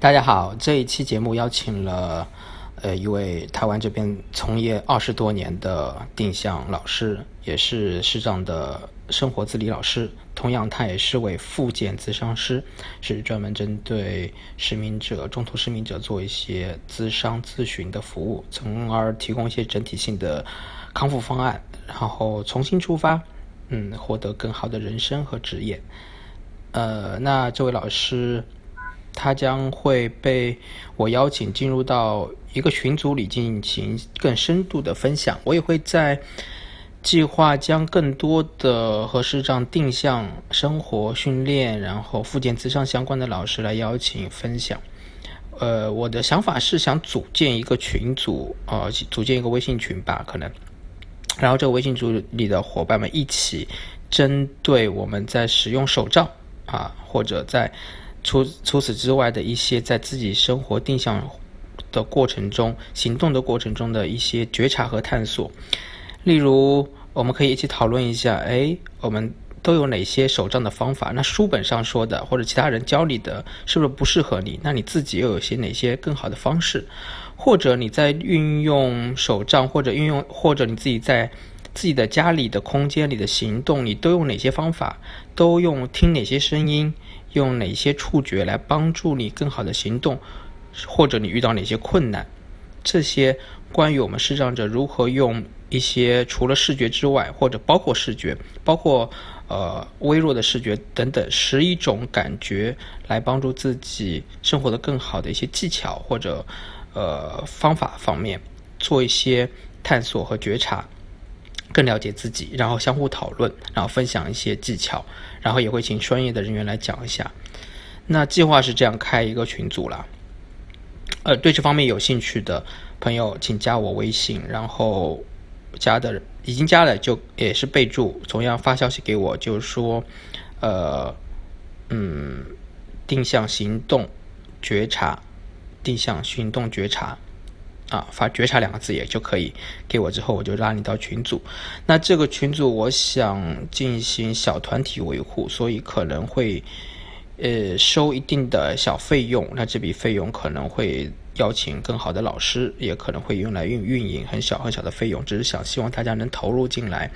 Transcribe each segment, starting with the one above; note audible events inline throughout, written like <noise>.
大家好，这一期节目邀请了呃一位台湾这边从业二十多年的定向老师，也是视障的生活自理老师，同样他也是位复健咨商师，是专门针对失明者、中途失明者做一些咨商咨询的服务，从而提供一些整体性的康复方案，然后重新出发，嗯，获得更好的人生和职业。呃，那这位老师。他将会被我邀请进入到一个群组里进行更深度的分享。我也会在计划将更多的和视障定向生活训练，然后复健咨商相关的老师来邀请分享。呃，我的想法是想组建一个群组，呃，组建一个微信群吧，可能。然后这个微信组里的伙伴们一起针对我们在使用手账啊，或者在。除除此之外的一些在自己生活定向的过程中、行动的过程中的一些觉察和探索，例如，我们可以一起讨论一下：哎，我们都有哪些手账的方法？那书本上说的，或者其他人教你的，是不是不适合你？那你自己又有些哪些更好的方式？或者你在运用手账，或者运用，或者你自己在自己的家里的空间里的行动，你都用哪些方法？都用听哪些声音？用哪些触觉来帮助你更好的行动，或者你遇到哪些困难？这些关于我们视障者如何用一些除了视觉之外，或者包括视觉，包括呃微弱的视觉等等十一种感觉来帮助自己生活的更好的一些技巧或者呃方法方面做一些探索和觉察。更了解自己，然后相互讨论，然后分享一些技巧，然后也会请专业的人员来讲一下。那计划是这样开一个群组了，呃，对这方面有兴趣的朋友，请加我微信，然后加的已经加了就也是备注，同样发消息给我，就是说，呃，嗯，定向行动觉察，定向行动觉察。啊，发“觉察”两个字也就可以给我，之后我就拉你到群组。那这个群组我想进行小团体维护，所以可能会呃收一定的小费用。那这笔费用可能会邀请更好的老师，也可能会用来运运营，很小很小的费用。只是想希望大家能投入进来。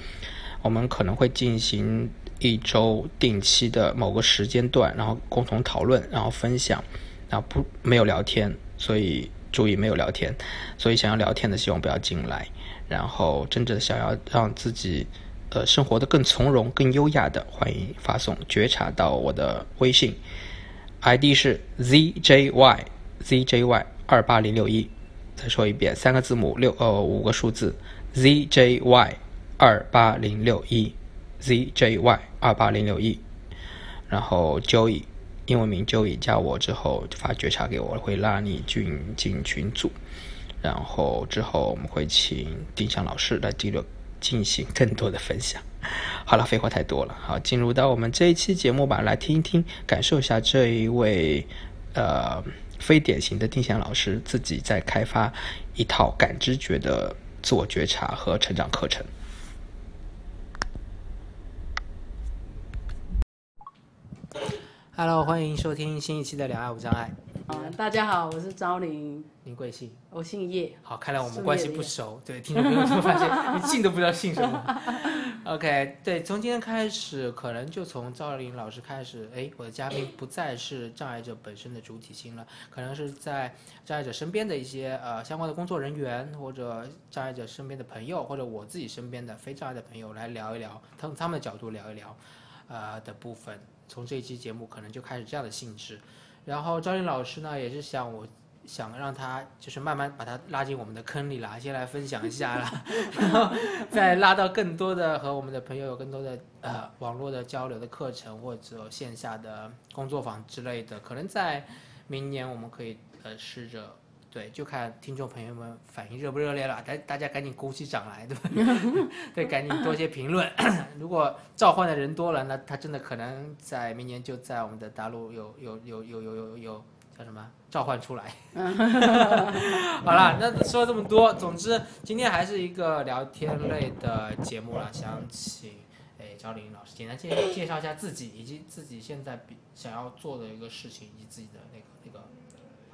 我们可能会进行一周定期的某个时间段，然后共同讨论，然后分享，然后不没有聊天，所以。注意没有聊天，所以想要聊天的希望不要进来。然后真正想要让自己呃生活的更从容、更优雅的，欢迎发送觉察到我的微信，ID 是 zjyzjy 二八零六一。再说一遍，三个字母六呃五个数字 zjy 二八零六一 zjy 二八零六一，然后 Joey。英文名就已加我之后发觉察给我，会拉你进进群组，然后之后我们会请丁香老师来进入进行更多的分享。<laughs> 好了，废话太多了，好，进入到我们这一期节目吧，来听一听，感受一下这一位呃非典型的定向老师自己在开发一套感知觉的自我觉察和成长课程。Hello，欢迎收听新一期的《两岸无障碍》。啊，大家好，我是昭玲。您贵姓？我姓叶。好，看来我们关系不熟。对，听众朋友就发现你姓都不知道姓什么。<laughs> OK，对，从今天开始，可能就从赵玲老师开始，哎，我的嘉宾不再是障碍者本身的主体性了，可能是在障碍者身边的一些呃相关的工作人员，或者障碍者身边的朋友，或者我自己身边的非障碍的朋友来聊一聊，从他们的角度聊一聊，呃的部分。从这一期节目可能就开始这样的性质，然后赵林老师呢也是想我想让他就是慢慢把他拉进我们的坑里啦，先来分享一下啦，<laughs> 然后再拉到更多的和我们的朋友有更多的呃网络的交流的课程或者线下的工作坊之类的，可能在明年我们可以呃试着。对，就看听众朋友们反应热不热烈了，大大家赶紧鼓起掌来，对吧？<laughs> 对，赶紧多些评论。<clears throat> 如果召唤的人多了，那他真的可能在明年就在我们的大陆有有有有有有有叫什么召唤出来。<laughs> <laughs> 好了，那说了这么多，总之今天还是一个聊天类的节目了，想请哎赵林老师简单介介绍一下自己，以及自己现在比想要做的一个事情，以及自己的那个那个。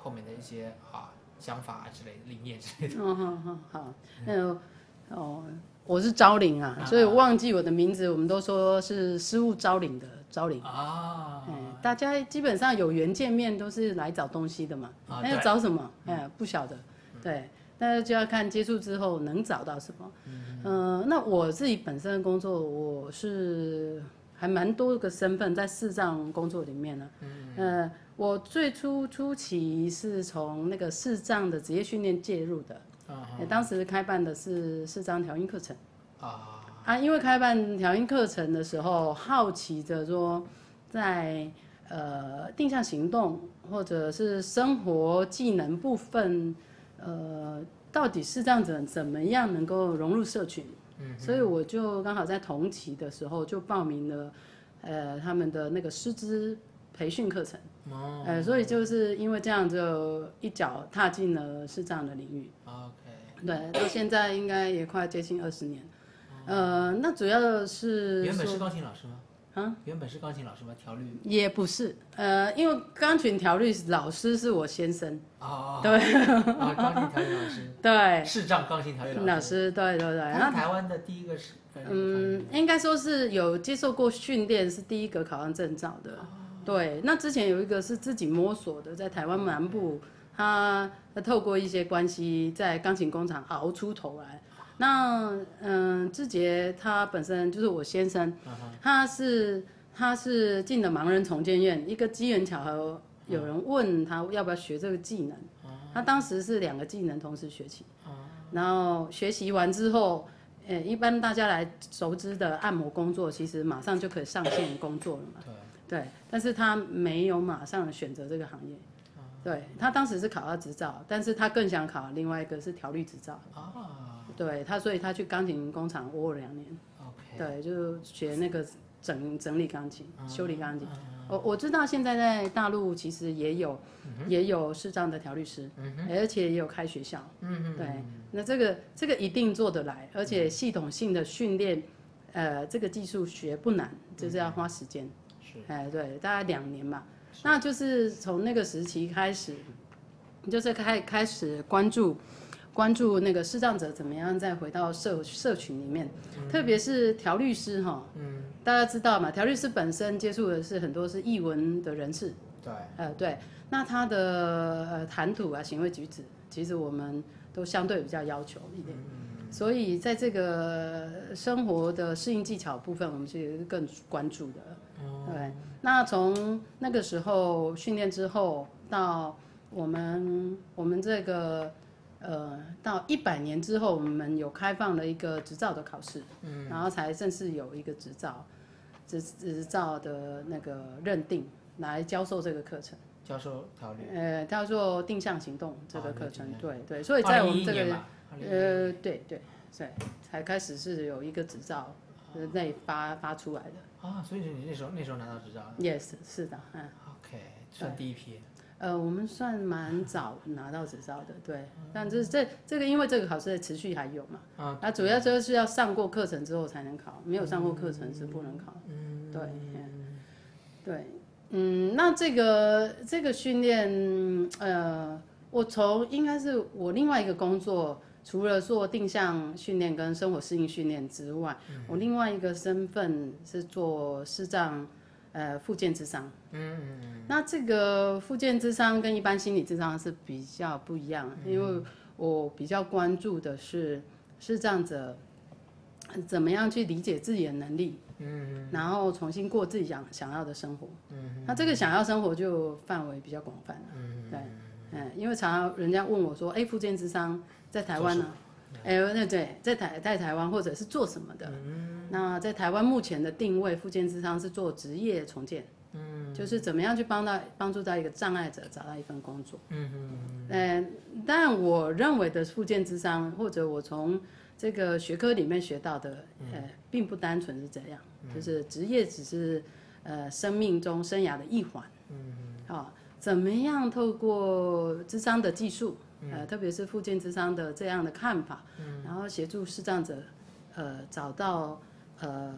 后面的一些啊想法啊之类的理念之类的。嗯好好好，那哦，我是招领啊，啊。所以忘记我的名字，我们都说是失物招领的招领。啊，嗯，大家基本上有缘见面都是来找东西的嘛，那要找什么？哎，不晓得，对，那就要看接触之后能找到什么。嗯，那我自己本身的工作，我是还蛮多个身份在视障工作里面呢。嗯，我最初初期是从那个视障的职业训练介入的，当时开办的是视障调音课程。啊啊，因为开办调音课程的时候，好奇着说，在呃定向行动或者是生活技能部分，呃，到底是这样子，怎么样能够融入社群？嗯，所以我就刚好在同期的时候就报名了，呃，他们的那个师资培训课程。哦呃，所以就是因为这样，就一脚踏进了视障的领域。，OK，对，到现在应该也快接近二十年。呃，那主要是原本是钢琴老师吗？啊，原本是钢琴老师吗？调律？也不是，呃，因为钢琴调律老师是我先生，啊，对。啊，钢琴调律老师，<laughs> 对，视障钢琴调律老师，师，对对对，他那是台湾的第一个是，嗯，应该说是有接受过训练，是第一个考上证照的。对，那之前有一个是自己摸索的，在台湾南部，他他透过一些关系在钢琴工厂熬出头来。那嗯，志杰他本身就是我先生，他是他是进了盲人重建院，一个机缘巧合，有人问他要不要学这个技能，他当时是两个技能同时学习，然后学习完之后。呃，一般大家来熟知的按摩工作，其实马上就可以上线工作了嘛。对，对，但是他没有马上选择这个行业。对他当时是考到执照，但是他更想考另外一个是调律执照。啊对他，所以他去钢琴工厂窝了两年。，OK，对，就学那个整整理钢琴、修理钢琴。我我知道现在在大陆其实也有、也有视障的调律师，而且也有开学校。嗯对，那这个这个一定做得来，而且系统性的训练，呃，这个技术学不难，就是要花时间。是，哎，对，大概两年吧。那就是从那个时期开始，就是开开始关注关注那个视障者怎么样再回到社社群里面，特别是调律师哈，嗯，大家知道嘛，调律师本身接触的是很多是译文的人士，对，呃，对，那他的呃谈吐啊、行为举止，其实我们都相对比较要求一点。所以在这个生活的适应技巧部分，我们其实是更关注的。对，那从那个时候训练之后，到我们我们这个呃，到一百年之后，我们有开放了一个执照的考试，嗯，然后才正式有一个执照执执照的那个认定来教授这个课程。教授调律，呃，叫做定向行动这个哦课程对对，所以在我们这个呃，对对对，才开始是有一个执照呃内发发出来的。啊，所以你那时候那时候拿到执照了，yes，是的，嗯，，OK，算第一批，呃，我们算蛮早拿到执照的，对，但这这这个因为这个考试的持续还有嘛，啊，那主要就是要上过课程之后才能考，没有上过课程是不能考，嗯，对，嗯对，嗯，那这个这个训练，呃，我从应该是我另外一个工作，除了做定向训练跟生活适应训练之外，我另外一个身份是做视障呃复健智商。嗯嗯那这个复健智商跟一般心理智商是比较不一样，因为我比较关注的是视障者怎么样去理解自己的能力。嗯，然后重新过自己想想要的生活。嗯，那这个想要生活就范围比较广泛了。嗯，对，嗯，因为常常人家问我说，哎，复健智商在台湾呢？哎，那对，在台在台湾或者是做什么的？那在台湾目前的定位，复健智商是做职业重建。嗯，就是怎么样去帮到帮助到一个障碍者找到一份工作。嗯嗯嗯。但我认为的复健智商，或者我从这个学科里面学到的，呃，并不单纯是这样，就是职业只是呃生命中生涯的一环。嗯好、怎么样透过智商的技术，呃，特别是复健之商的这样的看法，然后协助视障者，呃，找到呃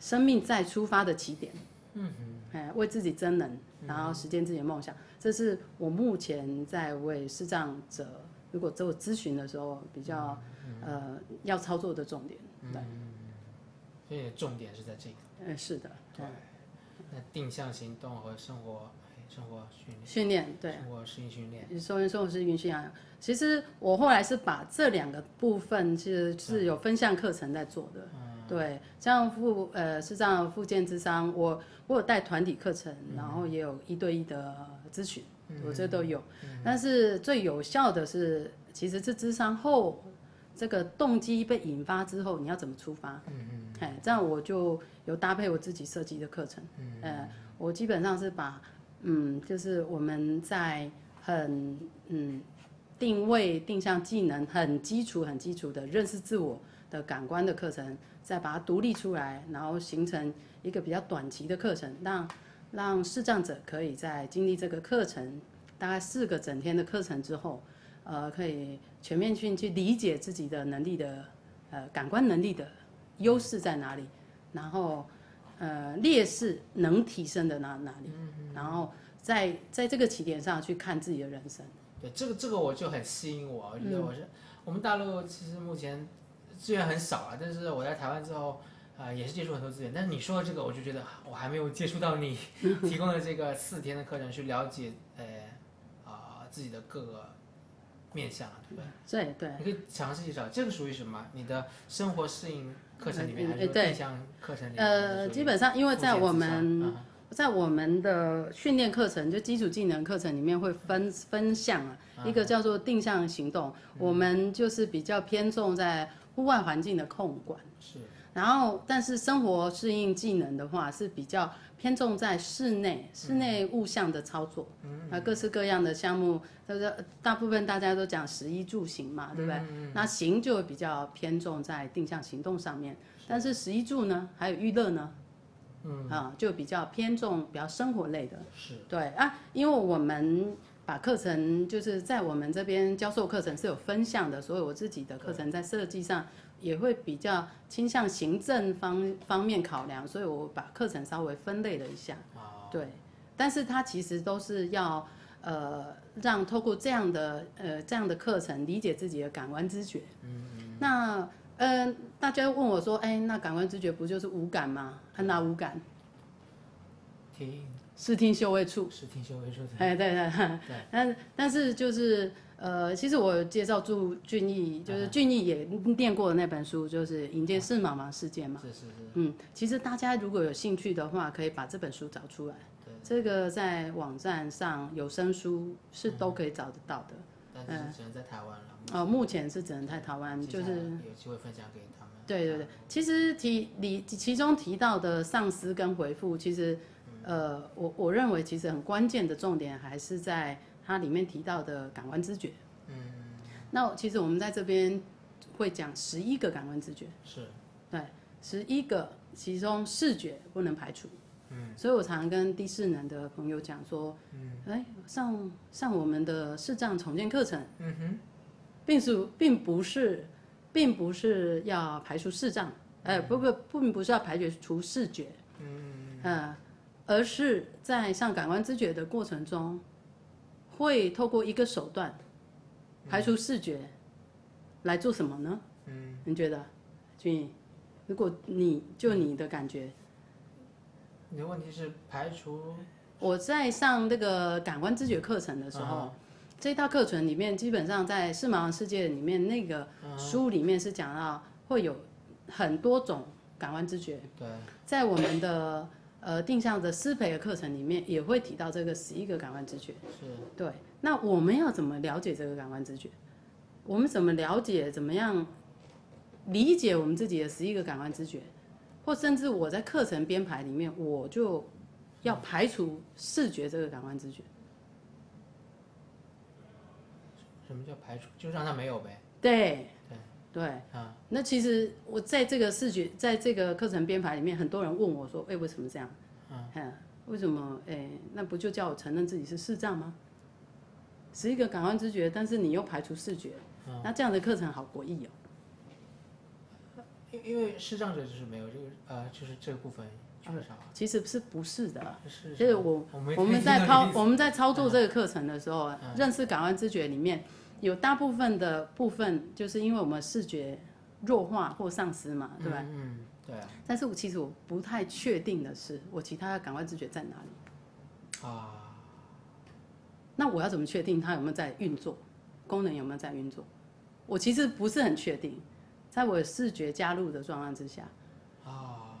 生命再出发的起点。嗯哎，为自己增能。嗯然后实践自己的梦想，这是我目前在为视障者如果做咨询的时候比较呃要操作的重点。对，所以重点是在这个。呃，是的。对。那定向行动和生活生活训练。训练对。生活适应训练。生活生活适应训练。其实我后来是把这两个部分其实是有分项课程在做的。对，像复呃是这样复健智商，我我有带团体课程，然后也有一对一的咨询，我这都有。但是最有效的是，其实是智商后这个动机被引发之后，你要怎么出发？嗯嗯。哎，这样我就有搭配我自己设计的课程。嗯。呃，我基本上是把嗯，就是我们在很嗯定位定向技能很基础很基础的认识自我的感官的课程。再把它独立出来，然后形成一个比较短期的课程，让让视障者可以在经历这个课程大概四个整天的课程之后，呃，可以全面性去理解自己的能力的呃感官能力的优势在哪里，然后呃劣势能提升的哪哪里，然后在在这个起点上去看自己的人生。对，这个这个我就很吸引我，我觉得我是我们大陆其实目前。资源很少啊，但是我在台湾之后，啊，也是接触很多资源。但是你说的这个，我就觉得我还没有接触到你 <laughs> 提供的这个四天的课程，去了解，呃，啊，自己的各个面向，对不对？对对。你可以尝试一下，这个属于什么？你的生活适应课程里面，还是面向课程里面？呃，基本上，因为在我们，在我们的训练课程，就基础技能课程里面会分分项啊，一个叫做定向行动，我们就是比较偏重在。户外环境的控管是，然后但是生活适应技能的话是比较偏重在室内室内物象的操作，啊各式各样的项目，就是大部分大家都讲十一住行嘛，对不对？那行就比较偏重在定向行动上面，但是十一住呢，还有娱乐呢，嗯啊就比较偏重比较生活类的，是对啊，因为我们。把课程就是在我们这边教授课程是有分项的，所以我自己的课程在设计上也会比较倾向行政方方面考量，所以我把课程稍微分类了一下。对，但是它其实都是要呃让透过这样的呃这样的课程理解自己的感官知觉。嗯嗯。那嗯，大家问我说，哎，那感官知觉不就是五感吗？哪五感？听。视听嗅味触，视听嗅味触，哎，对对对，但但是就是呃，其实我介绍朱俊义，就是俊义也念过的那本书，就是《迎接四茫茫世界》嘛。是是是。嗯，其实大家如果有兴趣的话，可以把这本书找出来。对。这个在网站上有声书是都可以找得到的。但是只能在台湾了。哦，目前是只能在台湾，就是有机会分享给他们。对对对，其实提里其中提到的丧失跟回复，其实。呃，我我认为其实很关键的重点还是在它里面提到的感官知觉。嗯，那其实我们在这边会讲十一个感官知觉。是，对，十一个，其中视觉不能排除。嗯，所以我常跟低视能的朋友讲说，嗯，哎，上上我们的视障重建课程，嗯哼，并是并不是，并不是要排除视障，哎，不不，并不是要排除视觉。嗯嗯。而是在上感官知觉的过程中，会透过一个手段排除视觉来做什么呢？嗯，你觉得，君毅，如果你就你的感觉，你的问题是排除？我在上那个感官知觉课程的时候，这套课程里面基本上在视盲世界里面那个书里面是讲到会有很多种感官知觉。对，在我们的。呃，定向的师培的课程里面也会提到这个十一个感官知觉。是。对，那我们要怎么了解这个感官知觉？我们怎么了解？怎么样理解我们自己的十一个感官知觉？或甚至我在课程编排里面，我就要排除视觉这个感官知觉。什么叫排除？就让它没有呗。对。对，啊，那其实我在这个视觉，在这个课程编排里面，很多人问我说：“哎，为什么这样？嗯，为什么？哎，那不就叫我承认自己是视障吗？是一个感官知觉，但是你又排除视觉，那这样的课程好诡异哦。因因为视障者就是没有这个，呃，就是这个部分这么少，其实是不是的？是就是我我们在操我们在操作这个课程的时候，认识感官知觉里面有大部分的部分，就是因为我们视觉弱化或丧失嘛，对吧？嗯，嗯对啊，但是我其实我不太确定的是，我其他的感官知觉在哪里？啊，那我要怎么确定它有没有在运作，功能有没有在运作？我其实不是很确定，在我视觉加入的状况之下，啊，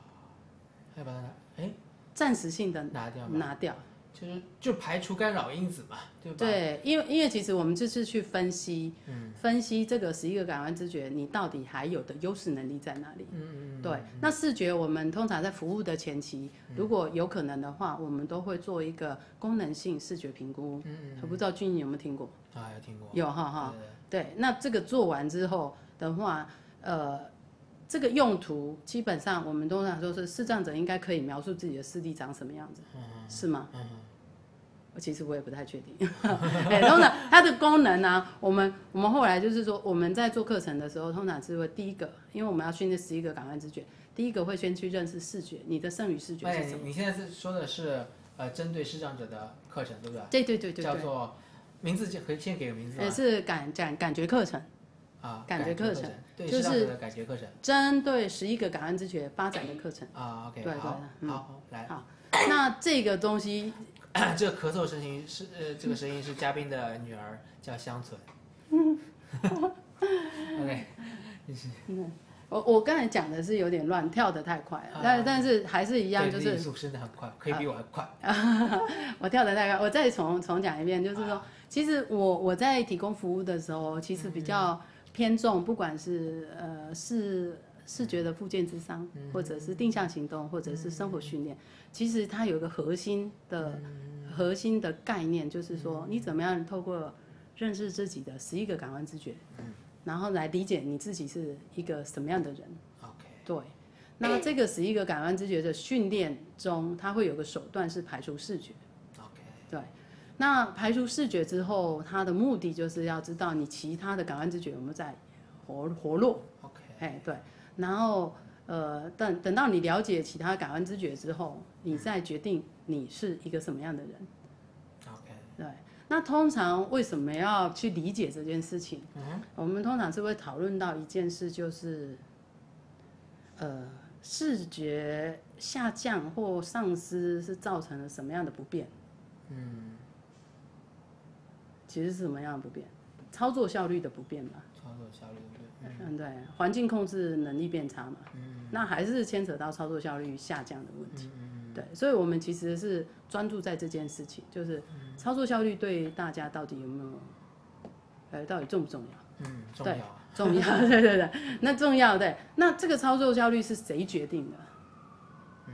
要把它哎暂时性的拿掉嘛，拿掉。就是就排除干扰因子嘛，对吧？对，因为因为其实我们就是去分析，嗯分析这个十一个感官知觉，你到底还有的优势能力在哪里？嗯嗯对，那视觉我们通常在服务的前期，如果有可能的话，我们都会做一个功能性视觉评估。嗯我不知道君有没有听过？嗯，啊有听过，有哈哈。对对，那这个做完之后的话，呃，这个用途基本上我们通常说是视障者应该可以描述自己的视力长什么样子，是吗？嗯其实我也不太确定。<laughs> 哎，通常它的功能呢、我们我们后来就是说，我们在做课程的时候，通常是会第一个，因为我们要训练十一个感官知觉，第一个会先去认识视觉，你的剩余视觉哎，是什么？你你现在是说的是呃针对视障者的课程，对不对？对对对对对，叫做名字就可以先给个名字呃，吗？是感感感觉课程，啊，感觉课课程，对就是感觉课程针对十一个感恩之觉发展的课程。啊，OK，对对好，嗯好，来，好，那这个东西 <coughs> 这个咳嗽声音是呃，这个声音是嘉宾的女儿，叫香存。<laughs> 嗯 OK，我我刚才讲的是有点乱，跳得太快了，啊但但是还是一样，就是速真的很快，可以比我还快。<laughs> 我跳得太快，我再重重讲一遍，就是说，啊其实我我在提供服务的时候，其实比较偏重，不管是呃视视觉的附件之商，或者是定向行动，或者是生活训练，其实它有一个核心的核心的概念，就是说你怎么样透过认识自己的十一个感官知觉，然后来理解你自己是一个什么样的人。OK，对，那这个十一个感官知觉的训练中，它会有个手段是排除视觉。OK，对，那排除视觉之后，它的目的就是要知道你其他的感官知觉有没有在活活络。OK，哎，对，然后呃，等等到你了解其他感官知觉之后，你再决定你是一个什么样的人。OK，对，那通常为什么要去理解这件事情？嗯我们通常是会讨论到一件事，就是呃，视觉下降或丧失是造成了什么样的不便？嗯，其实是什么样的不变？操作效率的不变吧。操作效率？嗯，对，环境控制能力变差嘛，那还是牵扯到操作效率下降的问题。对，所以我们其实是专注在这件事情，就是操作效率对大家到底有没有，呃，到底重不重要？嗯，重要啊。重要，<laughs> 对对对，那重要对。那这个操作效率是谁决定的？嗯，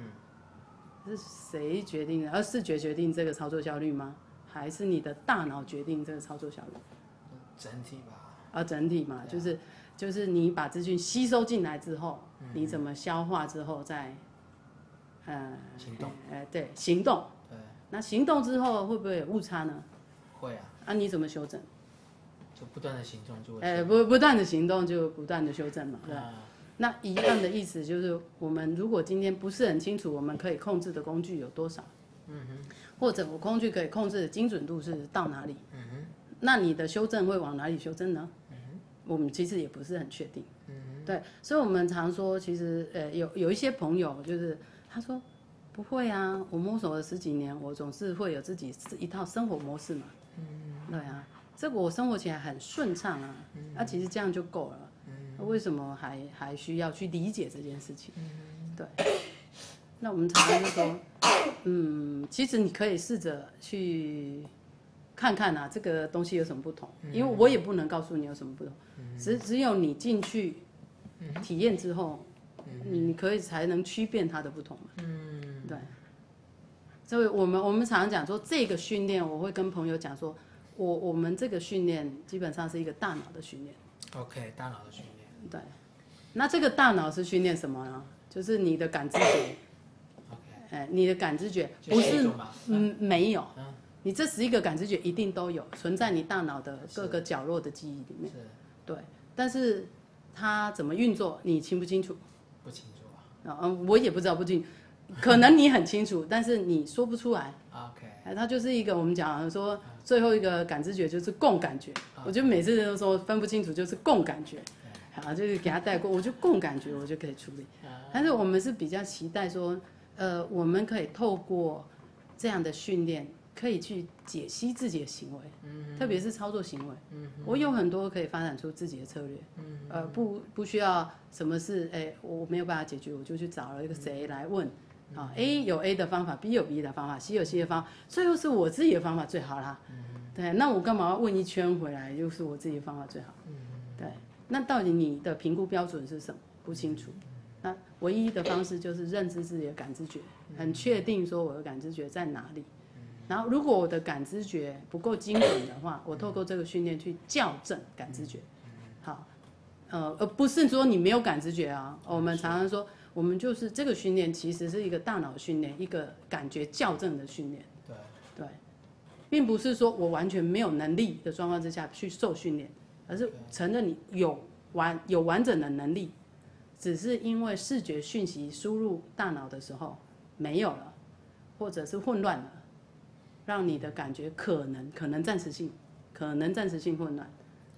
是谁决定的？而视觉决定这个操作效率吗？还是你的大脑决定这个操作效率？整体吧，啊，整体嘛，就是就是你把资讯吸收进来之后，你怎么消化之后再，呃，行动，哎、对，行动。对，那行动之后会不会有误差呢？会啊，啊，你怎么修正？就不断的行动就会哎、是不不断的行动就不断的修正嘛，对吧？啊那一样的意思就是，我们如果今天不是很清楚我们可以控制的工具有多少，嗯哼，或者我工具可以控制的精准度是到哪里，嗯哼，那你的修正会往哪里修正呢？嗯哼，我们其实也不是很确定，嗯哼，对，所以我们常说，其实呃有有一些朋友就是他说不会啊，我摸索了十几年，我总是会有自己一套生活模式嘛，嗯，对啊，这个我生活起来很顺畅啊，那、其实这样就够了。那为什么还还需要去理解这件事情？对，<laughs> 那我们常常就说，嗯，其实你可以试着去看看啊，这个东西有什么不同，因为我也不能告诉你有什么不同，只只有你进去体验之后，你可以才能区辨它的不同嘛。嗯，对。所以我们我们常常讲说，这个训练我会跟朋友讲说，我我们这个训练基本上是一个大脑的训练。OK，大脑的训练对，那这个大脑是训练什么呢？就是你的感知觉哎，你的感知觉不是嗯没有嗯，你这十一个感知觉一定都有存在你大脑的各个角落的记忆里面，是对，但是它怎么运作你清不清楚？不清楚啊，啊嗯，我也不知道不清，可能你很清楚，但是你说不出来。OK，哎，它就是一个我们讲说最后一个感知觉就是共感觉。我就每次都说分不清楚就是共感觉，好，就是给他带过，我就共感觉我就可以处理。但是我们是比较期待说，呃，我们可以透过这样的训练，可以去解析自己的行为，特别是操作行为。我有很多可以发展出自己的策略，呃，不不需要什么事，哎，我没有办法解决，我就去找了一个谁来问。啊，A 有 A 的方法，B 有 B 的方法，C 有 C 的方法，最后是我自己的方法最好啦。对，那我干嘛要问一圈回来？就是我自己的方法最好。对，那到底你的评估标准是什么？不清楚。那唯一的方式就是认知自己的感知觉，很确定说我的感知觉在哪里。然后，如果我的感知觉不够精准的话，我透过这个训练去校正感知觉。好，呃，而不是说你没有感知觉啊。我们常常说，我们就是这个训练其实是一个大脑训练，一个感觉校正的训练。对，对，并不是说我完全没有能力的状况之下去受训练，而是承认你有完有完整的能力，只是因为视觉讯息输入大脑的时候没有了，或者是混乱了，让你的感觉可能可能暂时性，可能暂时性混乱。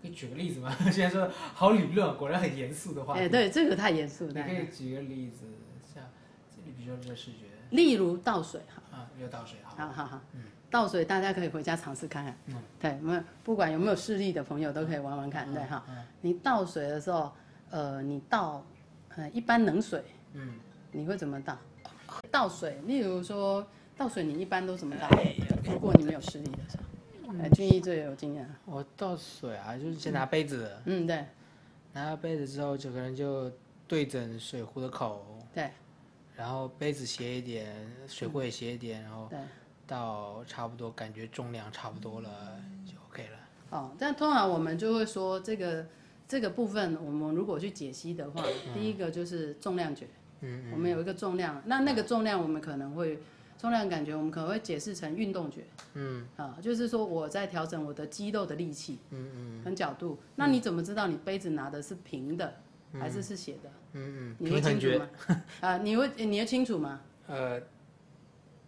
可以举个例子吗？<laughs> 现在说好理论，果然很严肃的话题。哎，对，这个太严肃了。你可以举个例子，像这里比如说这个视觉例如倒水，哈，啊，又倒水好，好好好，倒水大家可以回家尝试看看。嗯对，没有不管有没有视力的朋友都可以玩玩看，对哈。你倒水的时候，呃，你倒，呃，一般冷水，嗯，你会怎么倒？倒水，例如说倒水，你一般都怎么倒？哎如果你没有失力的时候，哎，俊逸最有经验。我倒水啊，就是先拿杯子，嗯，对拿到杯子之后，整个人就对准水壶的口，对然后杯子斜一点，水壶也斜一点，然后对。到差不多感觉重量差不多了就 OK 了。哦，但通常我们就会说这个这个部分，我们如果去解析的话，第一个就是重量觉，嗯我们有一个重量，那那个重量我们可能会重量感觉，我们可能会解释成运动觉，嗯啊，就是说我在调整我的肌肉的力气嗯嗯跟角度。那你怎么知道你杯子拿的是平的还是是斜的？嗯嗯，你会平衡觉，清楚吗？<laughs> 啊，你会你会清楚吗？呃，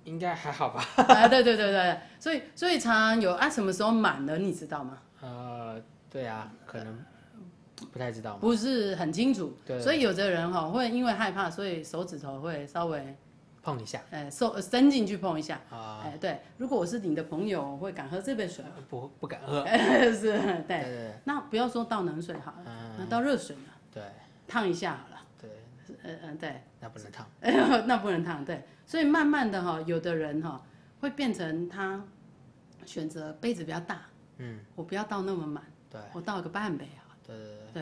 应该还好吧？<laughs> 啊，对对对对，所以所以常常有啊，什么时候满了，你知道吗？呃，对啊，可能不太知道嘛。不是很清楚，对所以有的人哈会因为害怕，所以手指头会稍微碰一下呃手伸进去碰一下。啊，哎，对，如果我是你的朋友，我会敢喝这杯水吗？不不敢喝。<laughs> 是，对对。对那不要说倒冷水好了，嗯那倒热水嘛？对烫一下好了。对，呃呃，对，那不能烫。<laughs> 那不能烫。对，所以慢慢的哈，有的人哈会变成他选择杯子比较大，嗯，我不要倒那么满，对我倒个半杯啊。对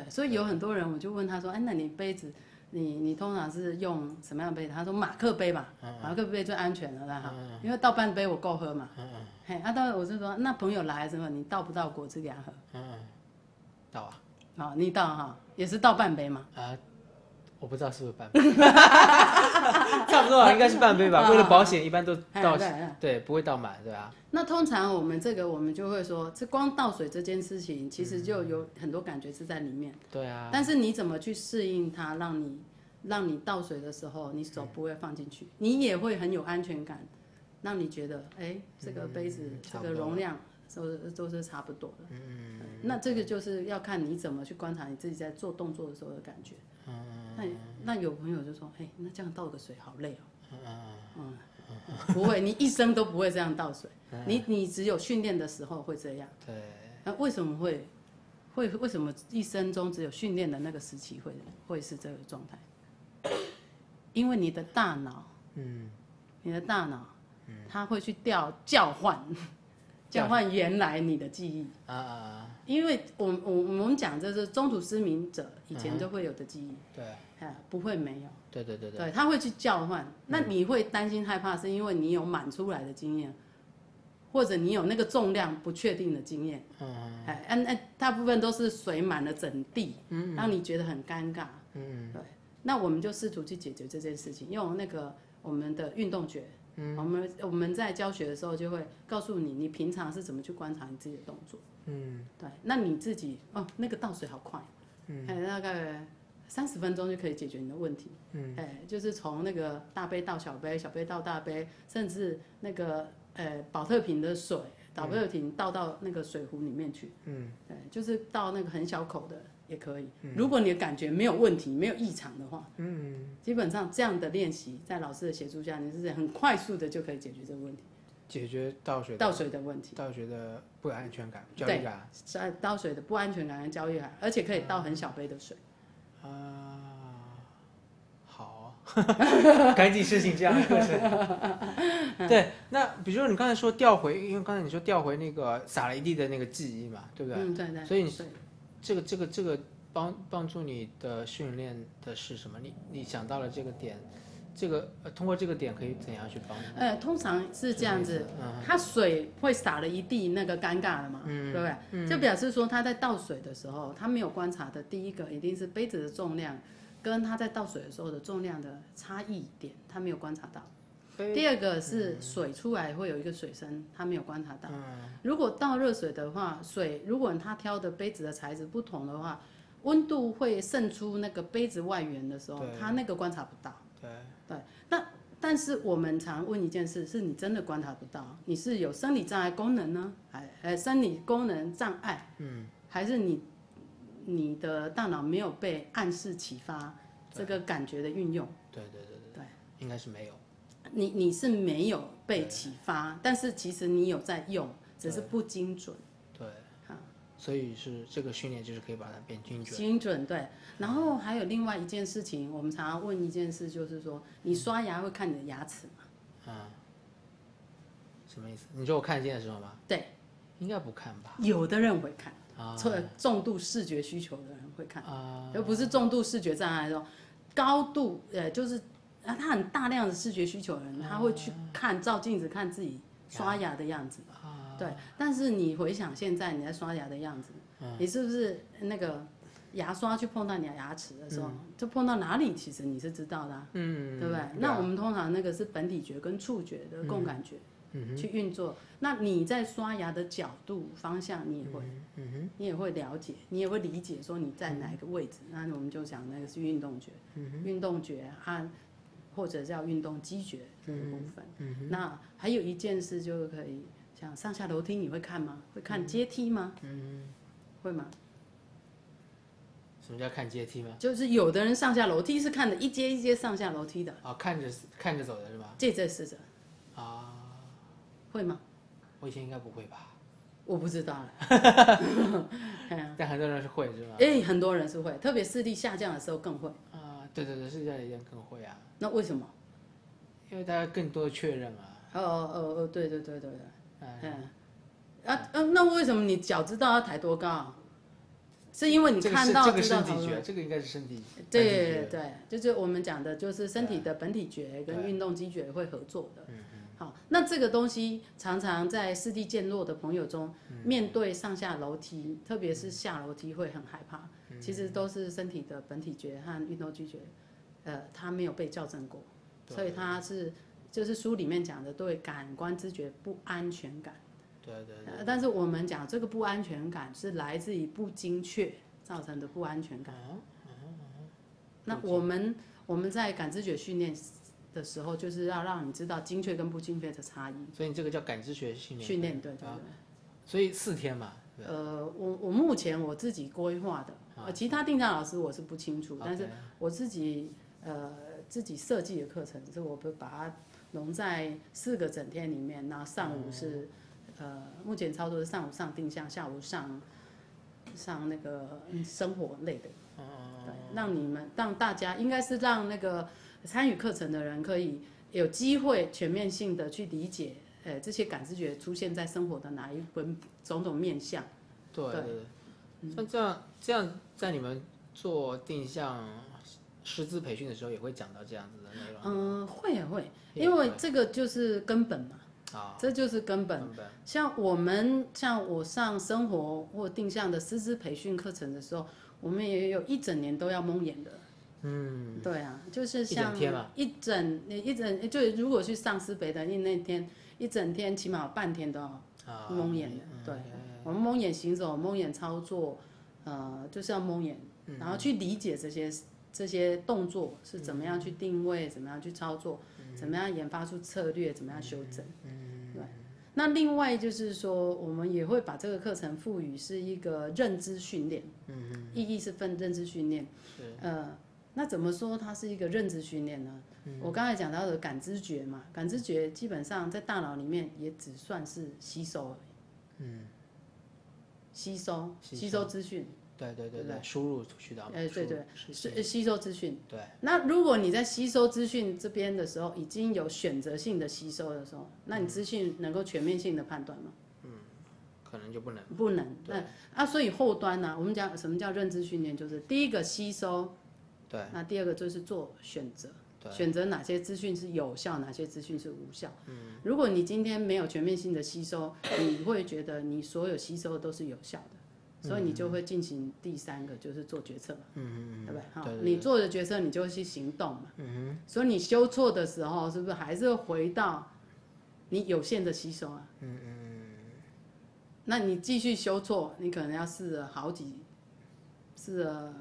对所以有很多人，我就问他说：“哎，那你杯子，你你通常是用什么样的杯子？”他说：“马克杯吧，马克杯最安全了啦哈，因为倒半杯我够喝嘛。嗯嗯嘿，啊，倒我就说，那朋友来什么，你倒不倒果汁给他喝？嗯嗯，到啊好，你倒哈，也是倒半杯嘛。啊，我不知道是不是半杯，<laughs> 差不多啊，应该是半杯吧。为了保险，一般都倒哎对不会倒满，对吧？那通常我们这个，我们就会说，这光倒水这件事情，其实就有很多感觉是在里面。对啊，但是你怎么去适应它，让你让你倒水的时候，你手不会放进去，你也会很有安全感，让你觉得，哎，这个杯子、这个容量都都是差不多的。嗯那这个就是要看你怎么去观察你自己在做动作的时候的感觉。嗯那那有朋友就说，哎，那这样倒个水好累哦。嗯不会，你一生都不会这样倒水，<laughs> 你你只有训练的时候会这样。对，那为什么会会为什么一生中只有训练的那个时期会会是这个状态？因为你的大脑，嗯你的大脑，它会去调教换，交换原来你的记忆。啊啊，因为我我我们讲这是中途失明者以前就会有的记忆，对啊，不会没有，对对对对，对，他会去交换。那你会担心害怕，是因为你有满出来的经验，或者你有那个重量不确定的经验。嗯哎，按按大部分都是水满了整地，让你觉得很尴尬。嗯对，那我们就试图去解决这件事情，用那个我们的运动觉。我们我们在教学的时候就会告诉你，你平常是怎么去观察你自己的动作。嗯。对，那你自己哦，那个倒水好快，嗯，大概三十分钟就可以解决你的问题。嗯，哎，就是从那个大杯到小杯，小杯到大杯，甚至那个呃保特瓶的水，保特瓶倒到那个水壶里面去。嗯，对，就是倒那个很小口的也可以。如果你的感觉没有问题、没有异常的话，嗯，基本上这样的练习在老师的协助下，你是很快速的就可以解决这个问题，解决倒水倒水的问题。倒水的不安全感、焦虑感，是倒水的不安全感跟焦虑感，而且可以倒很小杯的水。啊，好，赶紧实行这样的课程。对，那比如说你刚才说调回，因为刚才你说调回那个撒了一地的那个记忆嘛，对不对？嗯，对对。所以你这个这个这个帮帮助你的训练的是什么？你你想到了这个点，这个呃通过这个点可以怎样去帮助？呃，通常是这样子，它水会洒了一地，那个尴尬了嘛，对不对？就表示说他在倒水的时候，他没有观察的第一个一定是杯子的重量跟他在倒水的时候的重量的差异点，他没有观察到。第二个是水出来会有一个水声，他没有观察到。如果倒热水的话，水如果他挑的杯子的材质不同的话，温度会渗出那个杯子外缘的时候，他那个观察不到。对。对，那但是我们常问一件事，是你真的观察不到，你是有生理障碍功能呢，还呃生理功能障碍，嗯，还是你你的大脑没有被暗示启发这个感觉的运用？对对对对。对，应该是没有。你你是没有被启发，但是其实你有在用，只是不精准。对，所以是这个训练就是可以把它变精准。精准对，然后还有另外一件事情，我们常常问一件事，就是说你刷牙会看你的牙齿吗？啊？什么意思？你说我看见的时候吗？对，应该不看吧？有的人会看，重重度视觉需求的人会看，又不是重度视觉障碍的，高度呃就是。啊，他很大量的视觉需求的人，他会去看照镜子看自己刷牙的样子，对。但是你回想现在你在刷牙的样子，你是不是那个牙刷去碰到你的牙齿的时候，就碰到哪里？其实你是知道的，嗯，对不对？那我们通常那个是本体觉跟触觉的共感觉去运作。那你在刷牙的角度方向，你也会，你也会了解，你也会理解说你在哪一个位置。那我们就讲那个是运动觉，运动觉啊。或者叫运动肌觉这个部分，那还有一件事就是可以像上下楼梯，你会看吗？会看阶梯吗？嗯，会吗？什么叫看阶梯吗？就是有的人上下楼梯是看的一阶一阶上下楼梯的。哦，看着看着走的是吧？这这是着。啊，会吗？我以前应该不会吧？我不知道了。<laughs> <laughs> 但很多人是会是吧？哎，很多人是会，特别视力下降的时候更会。啊，对对对，视力下降更会啊。那为什么？因为大家更多的确认啊。哦哦哦，对对对对对，嗯，啊嗯，那为什么你脚知道要抬多高？是因为你看到知道体觉，这个应该是身体。对对，就是我们讲的，就是身体的本体觉跟运动肌觉会合作的。嗯嗯。好，那这个东西常常在视力渐弱的朋友中，面对上下楼梯，特别是下楼梯会很害怕。其实都是身体的本体觉和运动拒觉。呃，他没有被校正过，所以他是就是书里面讲的对感官知觉不安全感。对对对。但是我们讲这个不安全感是来自于不精确造成的不安全感。哦哦哦。那我们我们在感知觉训练的时候，就是要让你知道精确跟不精确的差异。所以你这个叫感知学训练。训练对对对。所以四天嘛。呃，我我目前我自己规划的，呃，其他定向老师我是不清楚，但是我自己。呃，自己设计的课程，是我不把它融在四个整天里面。那上午是，呃，目前操作是上午上定向，下午上上那个生活类的。对，让你们让大家应该是让那个参与课程的人可以有机会全面性的去理解，呃，这些感知觉出现在生活的哪一分种种面相。对，像这样这样在你们做定向。师资培训的时候也会讲到这样子的内容。嗯，会也会，因为这个就是根本嘛。啊，这就是根本。像我们像我上生活或定向的师资培训课程的时候，我们也有一整年都要蒙眼的。嗯，对啊，就是像一整一整就如果去上师培的那那天一整天，起码半天都要蒙眼的。对，我们蒙眼行走、蒙眼操作，呃，就是要蒙眼，然后去理解这些。这些动作是怎么样去定位，怎么样去操作，怎么样研发出策略，怎么样修正。对。那另外就是说，我们也会把这个课程赋予是一个认知训练，嗯嗯意义是分认知训练。呃，那怎么说它是一个认知训练呢？我刚才讲到的感知觉嘛，感知觉基本上在大脑里面也只算是吸收而已。嗯。吸收吸收资讯。对对对对，输入渠道。哎，对对，是吸收资讯。对。那如果你在吸收资讯这边的时候，已经有选择性的吸收的时候，那你资讯能够全面性的判断吗？嗯，可能就不能。不能。那啊，所以后端呢，我们讲什么叫认知训练，就是第一个吸收。对。那第二个就是做选择，选择哪些资讯是有效，哪些资讯是无效。嗯。如果你今天没有全面性的吸收，你会觉得你所有吸收都是有效的。所以你就会进行第三个，就是做决策嘛，对不对？好，你做的决策，你就会去行动嘛。所以你修错的时候，是不是还是回到你有限的吸收啊？嗯嗯。那你继续修错，你可能要试了好几，试了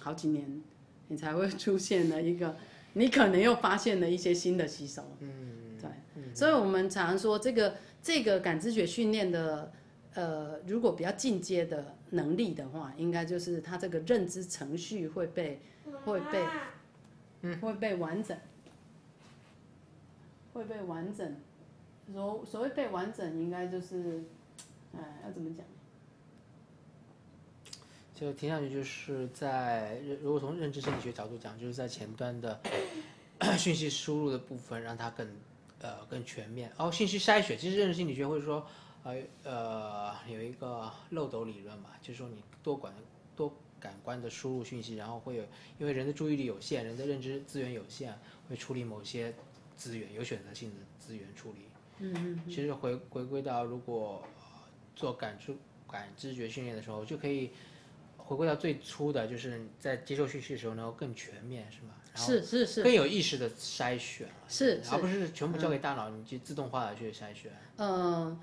好几年，你才会出现了一个，你可能又发现了一些新的吸收。嗯对。所以我们常说这个这个感知觉训练的。呃，如果比较进阶的能力的话，应该就是他这个认知程序会被会被嗯会被完整，会被完整。所所谓被完整，应该就是哎要怎么讲？就听上去就是在如果从认知心理学角度讲，就是在前端的 <coughs> 讯息输入的部分，让它更呃更全面。哦，信息筛选，其实认知心理学会说。呃呃，有一个漏斗理论嘛，就是说你多管多感官的输入讯息，然后会有，因为人的注意力有限，人的认知资源有限，会处理某些资源，有选择性的资源处理。嗯嗯。其实回回归到如果做感知感知觉训练的时候，就可以回归到最初的就是在接受讯息的时候能够更全面，是吗？是是是。更有意识的筛选。是。而不是全部交给大脑，你去自动化的去筛选。嗯。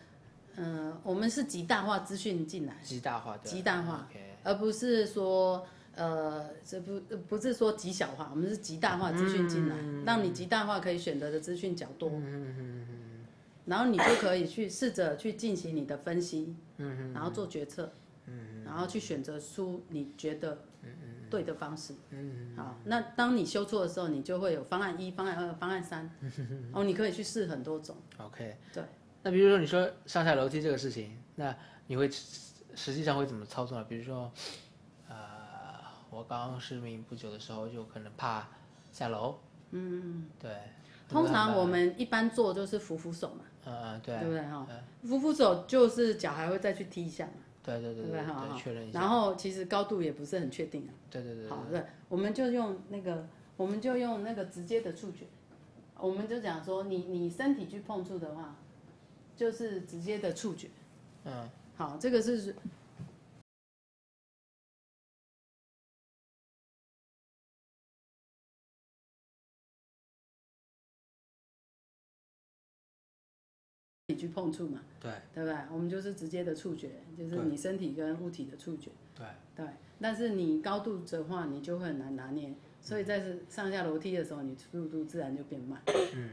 嗯，我们是极大化资讯进来，极大化的，极大化，而不是说，呃，这不不是说极小化，我们是极大化资讯进来，让你极大化可以选择的资讯较多，然后你就可以去试着去进行你的分析，然后做决策，然后去选择出你觉得对的方式，嗯好，那当你修错的时候，你就会有方案一、方案二、方案三，哦，你可以去试很多种，OK，对。那比如说你说上下楼梯这个事情，那你会实际上会怎么操作呢？比如说，呃，我刚失明不久的时候，就可能怕下楼。嗯，对。通常我们一般做就是扶扶手嘛。嗯嗯，对。对不对哈？扶扶手就是脚还会再去踢一下嘛。对对对对。对，确认一下。然后其实高度也不是很确定啊。对对对。好，对，我们就用那个，我们就用那个直接的触觉，我们就讲说，你你身体去碰触的话。就是直接的触觉，嗯，好，这个是去碰触嘛，对，对不对？我们就是直接的触觉，就是你身体跟物体的触觉，对，对。但是你高度的话，你就会很难拿捏，所以在上下楼梯的时候，你速度自然就变慢。嗯，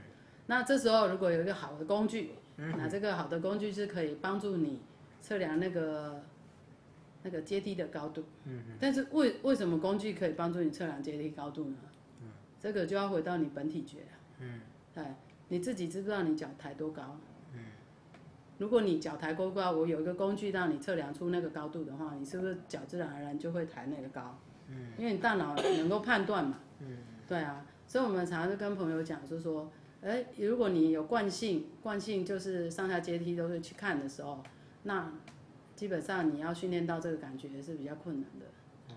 那这时候如果有一个好的工具。那这个好的工具是可以帮助你测量那个那个阶梯的高度。嗯但是为为什么工具可以帮助你测量阶梯高度呢？嗯。这个就要回到你本体觉。嗯。对，你自己知不知道你脚抬多高？嗯。如果你脚抬过高，我有一个工具让你测量出那个高度的话，你是不是脚自然而然就会抬那个高？嗯。因为你大脑能够判断嘛。嗯。对啊，所以我们常常就跟朋友讲，就是说。哎，如果你有惯性，惯性就是上下阶梯都是去看的时候，那基本上你要训练到这个感觉是比较困难的。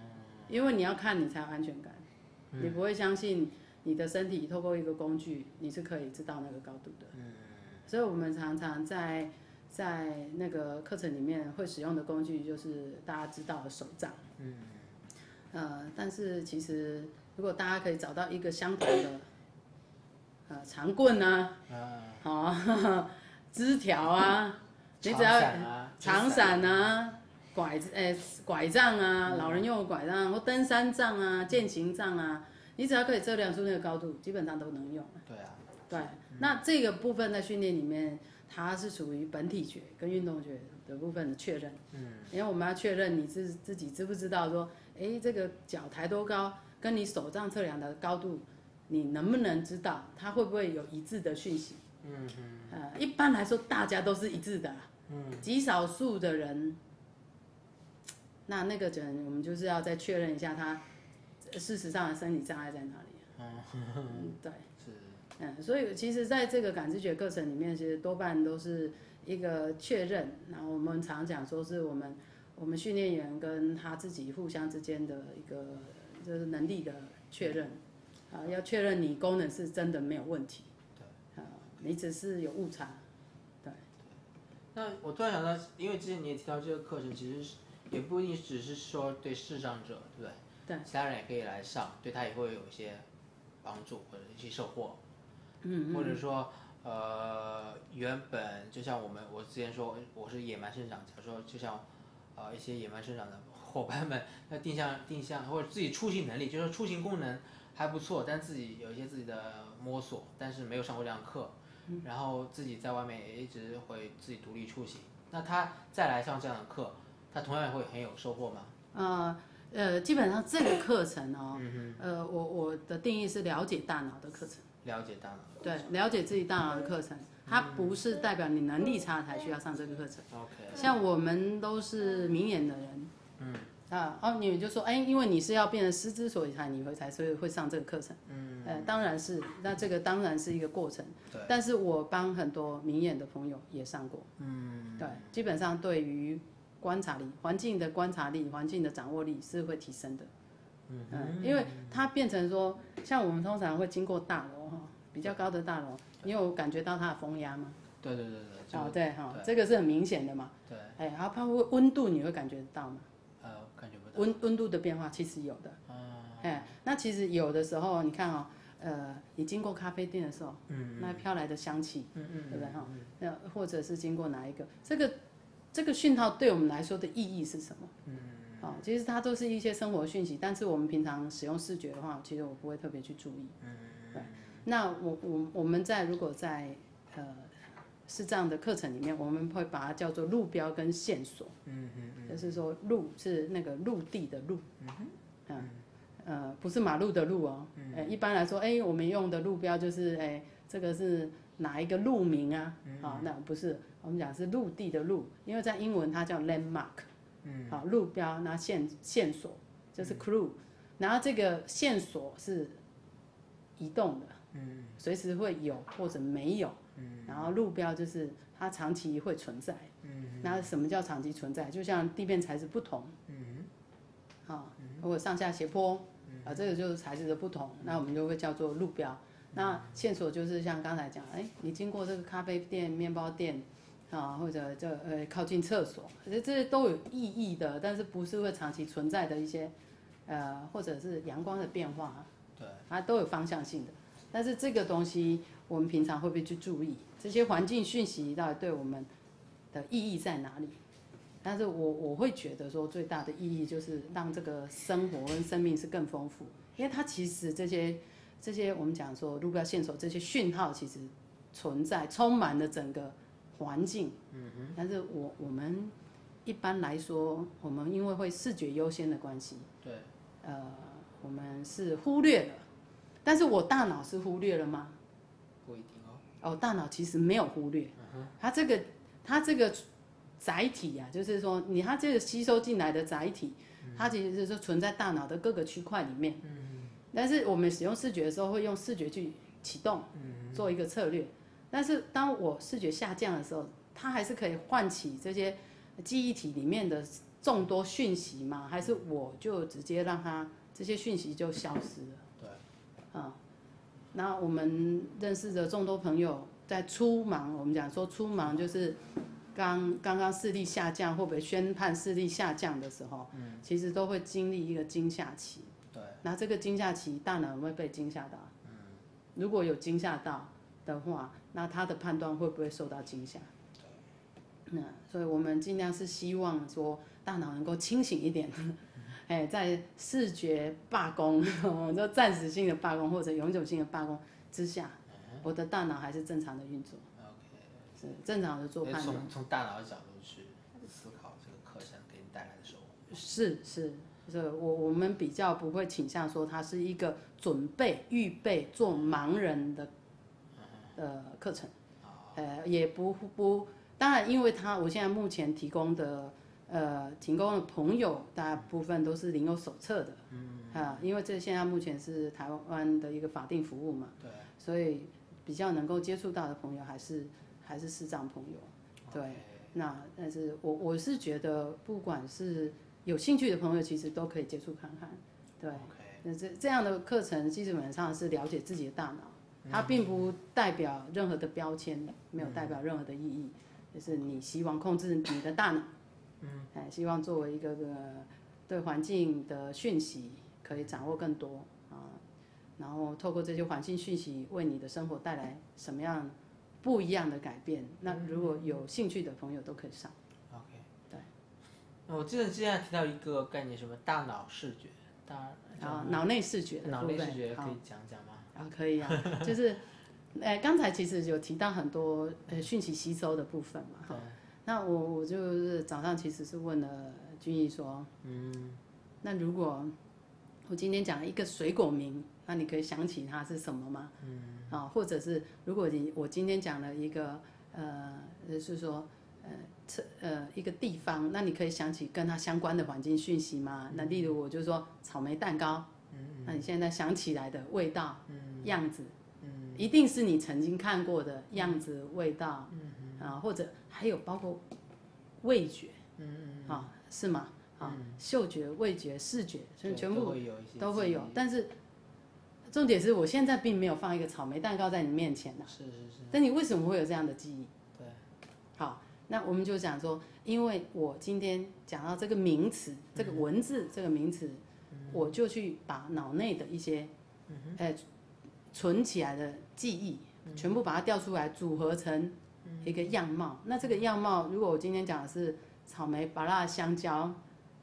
因为你要看你才有安全感，你不会相信你的身体透过一个工具你是可以知道那个高度的。所以我们常常在在那个课程里面会使用的工具就是大家知道的手杖。嗯。呃，但是其实如果大家可以找到一个相同的。呃，长棍啊，哦，<laughs> 枝条啊，<laughs> 你只要长伞啊，拐子诶、拐杖啊，老人用的拐杖或登山杖啊、健行杖啊，你只要可以测量出那个高度，基本上都能用。对啊，对，那这个部分在训练里面，它是属于本体觉跟运动觉的部分的确认。嗯，因为我们要确认你自自己知不知道说，哎，这个脚抬多高，跟你手杖测量的高度，你能不能知道它会不会有一致的讯息？嗯嗯。呃，一般来说大家都是一致的。嗯。极少数的人，那那个人我们就是要再确认一下他事实上的身体障碍在哪里。嗯，对。嗯，所以其实在这个感知觉课程里面，其实多半都是一个确认。然后我们常讲说是我们我们训练员跟他自己互相之间的一个就是能力的确认啊，要确认你功能是真的没有问题。对。啊，你只是有误差。对。那我突然想到，因为之前你也提到这个课程，其实是也不一定只是说对视障者，对不对？对。其他人也可以来上，对他也会有一些帮助或者一些收获。嗯，或者说，呃，原本就像我们，我之前说我是野蛮生长，假如说就像，呃，一些野蛮生长的伙伴们，那定向定向或者自己出行能力，就是出行功能还不错，但自己有一些自己的摸索，但是没有上过这样课，然后自己在外面也一直会自己独立出行，那他再来上这样的课，他同样也会很有收获吗？呃呃，基本上这个课程哦，呃，我我的定义是了解大脑的课程。了解大脑，对，了解自己大脑的课程，它不是代表你能力差才需要上这个课程。OK，像我们都是明眼的人，嗯，啊，哦，你们就说，哎，因为你是要变成师之所以才你会才所以会上这个课程，嗯，呃，当然是，那这个当然是一个过程，对，但是我帮很多明眼的朋友也上过，嗯，对，基本上对于观察力、环境的观察力、环境的掌握力是会提升的。嗯，因为它变成说，像我们通常会经过大楼哈，比较高的大楼，你有感觉到它的风压吗？对对对对。哦，对哈，这个是很明显的嘛。对。哎，然后温度，你会感觉到吗？呃，感觉不到。温温度的变化其实有的。啊。哎，那其实有的时候，你看哦，呃，你经过咖啡店的时候，嗯那飘来的香气，嗯嗯，对不对哈？那或者是经过哪一个，这个这个讯号对我们来说的意义是什么？嗯。哦，其实它都是一些生活讯息，但是我们平常使用视觉的话，其实我不会特别去注意。嗯对。那我我我们在如果在呃是这样的课程里面，我们会把它叫做路标跟线索。嗯嗯嗯。就是说路是那个陆地的路。嗯嗯。呃，不是马路的路哦。嗯。呃，一般来说，哎，我们用的路标就是哎，这个是哪一个路名啊？啊，那不是，我们讲是陆地的路，因为在英文它叫 landmark。嗯，好，路标，那线线索就是 clue，然后这个线索是移动的，嗯，随时会有或者没有，嗯，然后路标就是它长期会存在，嗯，那什么叫长期存在？就像地面材质不同，嗯，好，如果上下斜坡，啊，这个就是材质的不同，那我们就会叫做路标。那线索就是像刚才讲，哎，你经过这个咖啡店、面包店。啊，或者这呃靠近厕所，这这些都有意义的，但是不是会长期存在的一些，呃，或者是阳光的变化，对，它都有方向性的。但是这个东西，我们平常会不会去注意这些环境讯息到底对我们的意义在哪里？但是我我会觉得说，最大的意义就是让这个生活跟生命是更丰富，因为它其实这些这些我们讲说路标线索这些讯号其实存在，充满了整个。环境，嗯哼，但是我我们一般来说，我们因为会视觉优先的关系，对，呃，我们是忽略了，但是我大脑是忽略了吗？不一定哦。哦，大脑其实没有忽略，嗯它这个它这个载体呀，就是说你它这个吸收进来的载体，它其实是说存在大脑的各个区块里面，嗯但是我们使用视觉的时候，会用视觉去启动，嗯做一个策略。但是当我视觉下降的时候，它还是可以唤起这些记忆体里面的众多讯息吗？还是我就直接让它这些讯息就消失了？对，啊，那我们认识的众多朋友在初盲，我们讲说初盲就是刚刚刚视力下降或者宣判视力下降的时候，嗯，其实都会经历一个惊吓期。对，那这个惊吓期，大脑会被惊吓到。嗯，如果有惊吓到的话。那他的判断会不会受到惊吓？那所以我们尽量是希望说大脑能够清醒一点，哎，在视觉罢工，<laughs> 就暂时性的罢工或者永久性的罢工之下，我的大脑还是正常的运作，OK，是正常的做判断。从从大脑的角度去思考这个课程给你带来的收获。是是，是我我们比较不会倾向说它是一个准备预备做盲人的呃课程，呃也不不，当然因为它我现在目前提供的呃提供的朋友大部分都是领有手册的，嗯啊，因为这现在目前是台湾的一个法定服务嘛，对，所以比较能够接触到的朋友还是还是视障朋友，对。那但是我我是觉得，不管是有兴趣的朋友，其实都可以接触看看。对那这这样的课程基本上是了解自己的大脑，它并不代表任何的标签，没有代表任何的意义，就是你希望控制你的大脑，嗯，哎，希望作为一个呃对环境的讯息可以掌握更多啊，然后透过这些环境讯息为你的生活带来什么样不一样的改变。那如果有兴趣的朋友都可以上。OK，对。那我记得之前提到一个概念，什么大脑视觉，大啊，脑内视觉的脑内视觉可以讲讲吗？啊，可以啊，就是，哎，刚才其实有提到很多呃讯息吸收的部分嘛，哈。那我我就是早上其实是问了君毅说，嗯，那如果我今天讲了一个水果名，那你可以想起它是什么吗？嗯，啊，或者是如果你我今天讲了一个呃，就是说呃这呃一个地方，那你可以想起跟它相关的环境讯息吗？那例如我就说草莓蛋糕，嗯，那你现在想起来的味道，嗯，样子，嗯，一定是你曾经看过的样子、味道，嗯啊，或者还有包括味觉，嗯嗯，啊，是吗？啊，嗅觉、味觉、视觉，所以全部都会有都会有，但是重点是我现在并没有放一个草莓蛋糕在你面前呐、是是是，但你为什么会有这样的记忆？对，好，那我们就讲说，因为我今天讲到这个名词，这个文字，这个名词，我就去把脑内的一些，呃，存起来的记忆，全部把它调出来，组合成一个样貌。那这个样貌，如果我今天讲的是草莓、芭乐、香蕉、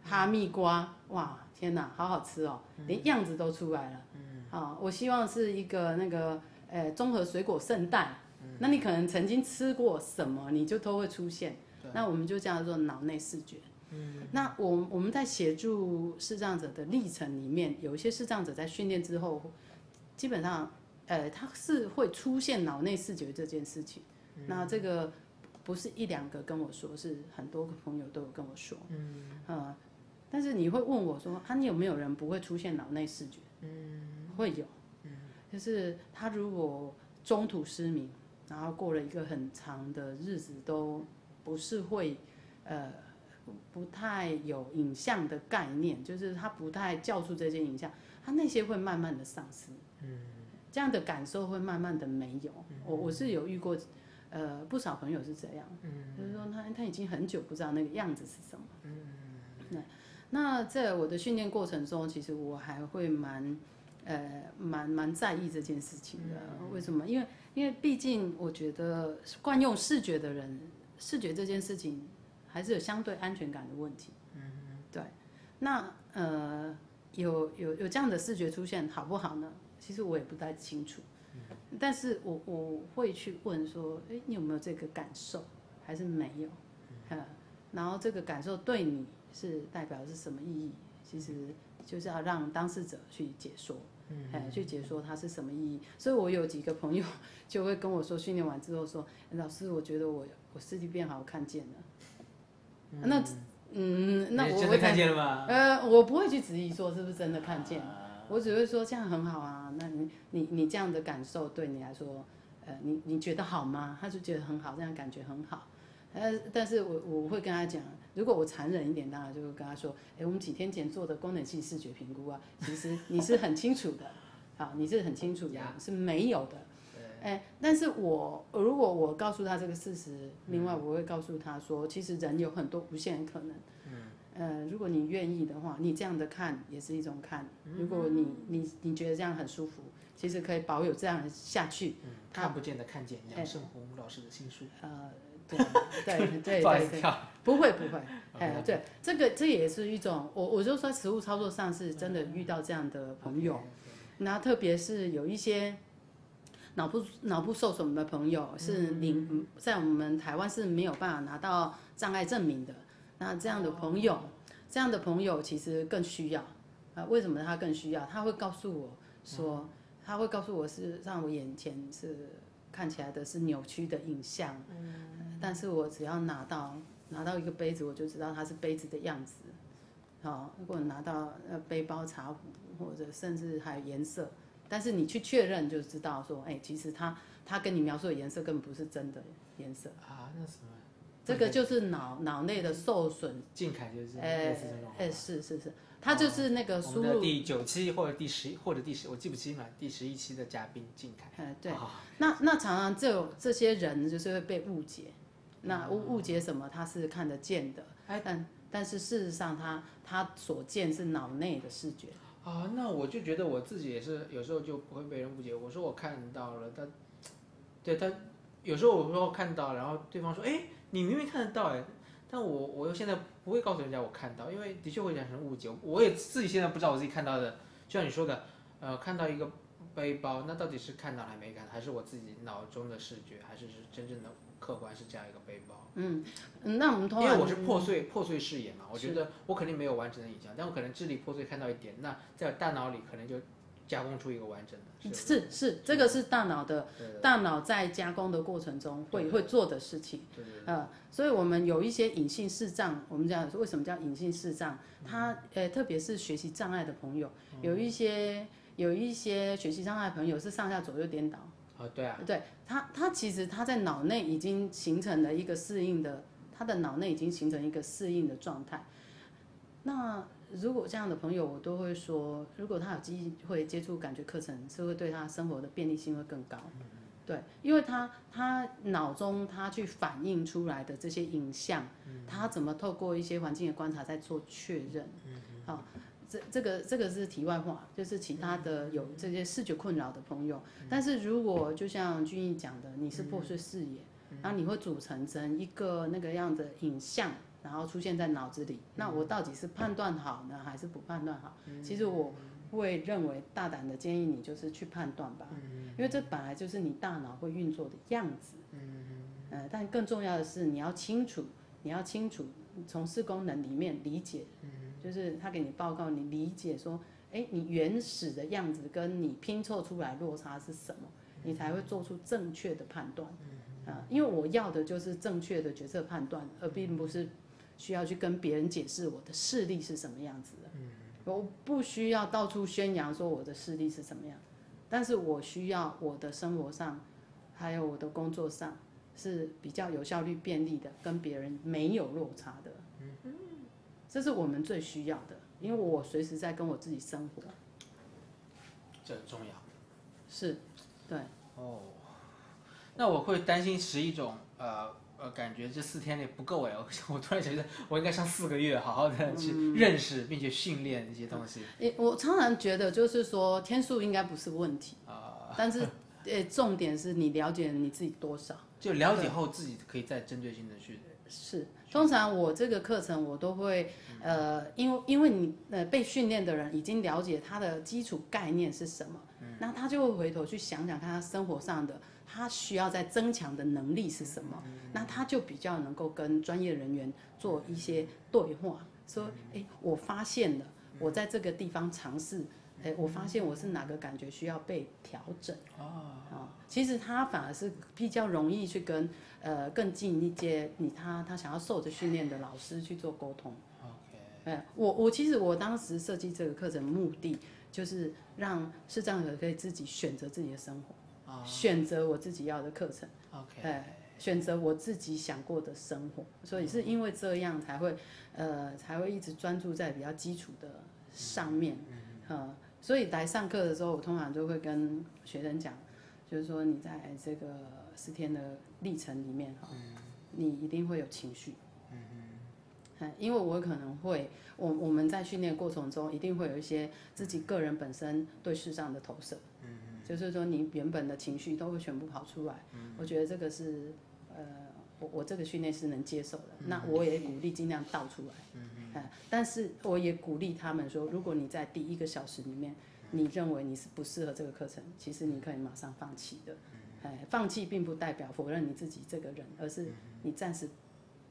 哈密瓜，哇，天哪，好好吃哦，连样子都出来了。啊，我希望是一个那个呃综合水果圣代，那你可能曾经吃过什么，你就都会出现。那我们就叫做脑内视觉。那我我们在协助视障者的历程里面，有一些视障者在训练之后，基本上呃他是会出现脑内视觉这件事情。那这个不是一两个跟我说，是很多个朋友都有跟我说。嗯，呃，但是你会问我说，啊，你有没有人不会出现脑内视觉？嗯，会有。嗯，就是他如果中途失明，然后过了一个很长的日子都不是会，呃，不太有影像的概念，就是他不太叫出这些影像，他那些会慢慢的丧失。嗯，这样的感受会慢慢的没有。我我是有遇过。呃，不少朋友是这样，就是说他他已经很久不知道那个样子是什么。嗯，那在我的训练过程中，其实我还会蛮呃蛮蛮在意这件事情的。为什么？因为因为毕竟我觉得惯用视觉的人，视觉这件事情还是有相对安全感的问题。嗯，对。那呃有有有这样的视觉出现好不好呢？其实我也不太清楚。但是我我会去问说，哎，你有没有这个感受，还是没有？嗯，然后这个感受对你是代表的是什么意义？其实就是要让当事者去解说，嗯，哎，去解说它是什么意义。所以我有几个朋友就会跟我说，训练完之后说，哎老师，我觉得我我视力变好，我看见了。那嗯，那我会你真的看见了吗？呃，我不会去质疑说是不是真的看见。啊我只会说这样很好啊，那你你你这样的感受对你来说，呃，你你觉得好吗？他就觉得很好，这样感觉很好。呃，但是我我会跟他讲，如果我残忍一点，当然就会跟他说，哎，我们几天前做的功能性视觉评估啊，其实你是很清楚的，好，你是很清楚的，是没有的。哎，但是我如果我告诉他这个事实，另外我会告诉他说，其实人有很多无限的可能。呃，如果你愿意的话，你这样的看也是一种看。如果你你你觉得这样很舒服，其实可以保有这样下去。嗯，看不见的看见，杨胜红老师的新书。呃，对对对对。<laughs> 不会不会，<laughs> 哎对，这个这也是一种，我我就说实物操作上是真的遇到这样的朋友，那特别是有一些脑部脑部受损的朋友是领在我们台湾是没有办法拿到障碍证明的，那这样的朋友，这样的朋友其实更需要啊、为什么他更需要？他会告诉我说，他会告诉我是让我眼前是看起来的是扭曲的影像，但是我只要拿到拿到一个杯子，我就知道它是杯子的样子。好，如果拿到呃背包茶壶，或者甚至还有颜色，但是你去确认就知道说，哎、其实他他跟你描述的颜色根本不是真的颜色，啊，那什么？这个就是脑脑内的受损。静凯就是哎类似这种。哎，是是是，他就是那个我输入，第九期或者第十或者第十，我记不清了，第十一期的嘉宾静凯。哎，对。啊那那常常这种这些人就是会被误解，那误误解什么？他是看得见的，哎但但是事实上他他所见是脑内的视觉。啊，那我就觉得我自己也是，有时候就不会被人误解。我说我看到了，他，对他，有时候我说我看到，然后对方说，哎，你明明看得到，哎，但我我又现在不会告诉人家我看到，因为的确会产生误解。我也自己现在不知道我自己看到的，就像你说的，呃，看到一个背包，那到底是看到还没看，还是我自己脑中的视觉，还是是真正的客观是这样一个背包？嗯，嗯那我们通常因为我是破碎破碎视野嘛，我觉得我肯定没有完整的影像，但我可能智力破碎看到一点，那在大脑里可能就加工出一个完整的。是是这个是大脑的大脑在加工的过程中会会做的事情。对对呃，所以我们有一些隐性视障，我们讲为什么叫隐性视障？他呃，特别是学习障碍的朋友，有一些有一些学习障碍的朋友是上下左右颠倒。啊，对啊，对他，他其实他在脑内已经形成了一个适应的，他的脑内已经形成一个适应的状态。那如果这样的朋友，我都会说，如果他有机会接触感觉课程，是会对他生活的便利性会更高。对，因为他他脑中他去反映出来的这些影像，他怎么透过一些环境的观察在做确认。好、这这个这个是题外话，就是其他的有这些视觉困扰的朋友，但是如果就像俊逸讲的，你是破碎视野，然后你会组成成一个那个样的影像，然后出现在脑子里，那我到底是判断好呢，还是不判断好？其实我会认为大胆的建议你就是去判断吧，因为这本来就是你大脑会运作的样子。呃，但更重要的是你要清楚，你要清楚从事功能里面理解，就是他给你报告，你理解说，哎，你原始的样子跟你拼凑出来落差是什么，你才会做出正确的判断。啊、因为我要的就是正确的决策判断，而并不是需要去跟别人解释我的视力是什么样子的。我不需要到处宣扬说我的视力是什么样，但是我需要我的生活上，还有我的工作上是比较有效率、便利的，跟别人没有落差的。这是我们最需要的，因为我随时在跟我自己生活。这很重要。是，对，哦，那我会担心是一种呃呃，感觉这四天内不够哎，我 <laughs> 我突然觉得我应该上四个月，好好的去认识并且训练一些东西诶，我常常觉得就是说天数应该不是问题，啊、但是 <laughs> 呃，重点是你了解你自己多少。就了解后自己可以再针对性的去是，通常我这个课程我都会，呃，因为因为你呃被训练的人已经了解他的基础概念是什么，那他就会回头去想想看他生活上的他需要在增强的能力是什么，那他就比较能够跟专业人员做一些对话，说，哎，我发现了，我在这个地方尝试。哎，我发现我是哪个感觉需要被调整。啊、其实他反而是比较容易去跟呃更近一些你他他想要受着训练的老师去做沟通。OK 哎，我我其实我当时设计这个课程目的就是让视障者可以自己选择自己的生活，啊选择我自己要的课程，OK 哎，选择我自己想过的生活。所以是因为这样才会呃才会一直专注在比较基础的上面，呃，所以来上课的时候，我通常就会跟学生讲，就是说你在这个十天的历程里面哈，你一定会有情绪。嗯，因为我可能会，我我们在训练过程中一定会有一些自己个人本身对视障的投射，就是说你原本的情绪都会全部跑出来。我觉得这个是呃，我我这个训练是能接受的。那我也鼓励尽量倒出来。嗯但是我也鼓励他们说，如果你在第一个小时里面，你认为你是不适合这个课程，其实你可以马上放弃的。哎，放弃并不代表否认你自己这个人，而是你暂时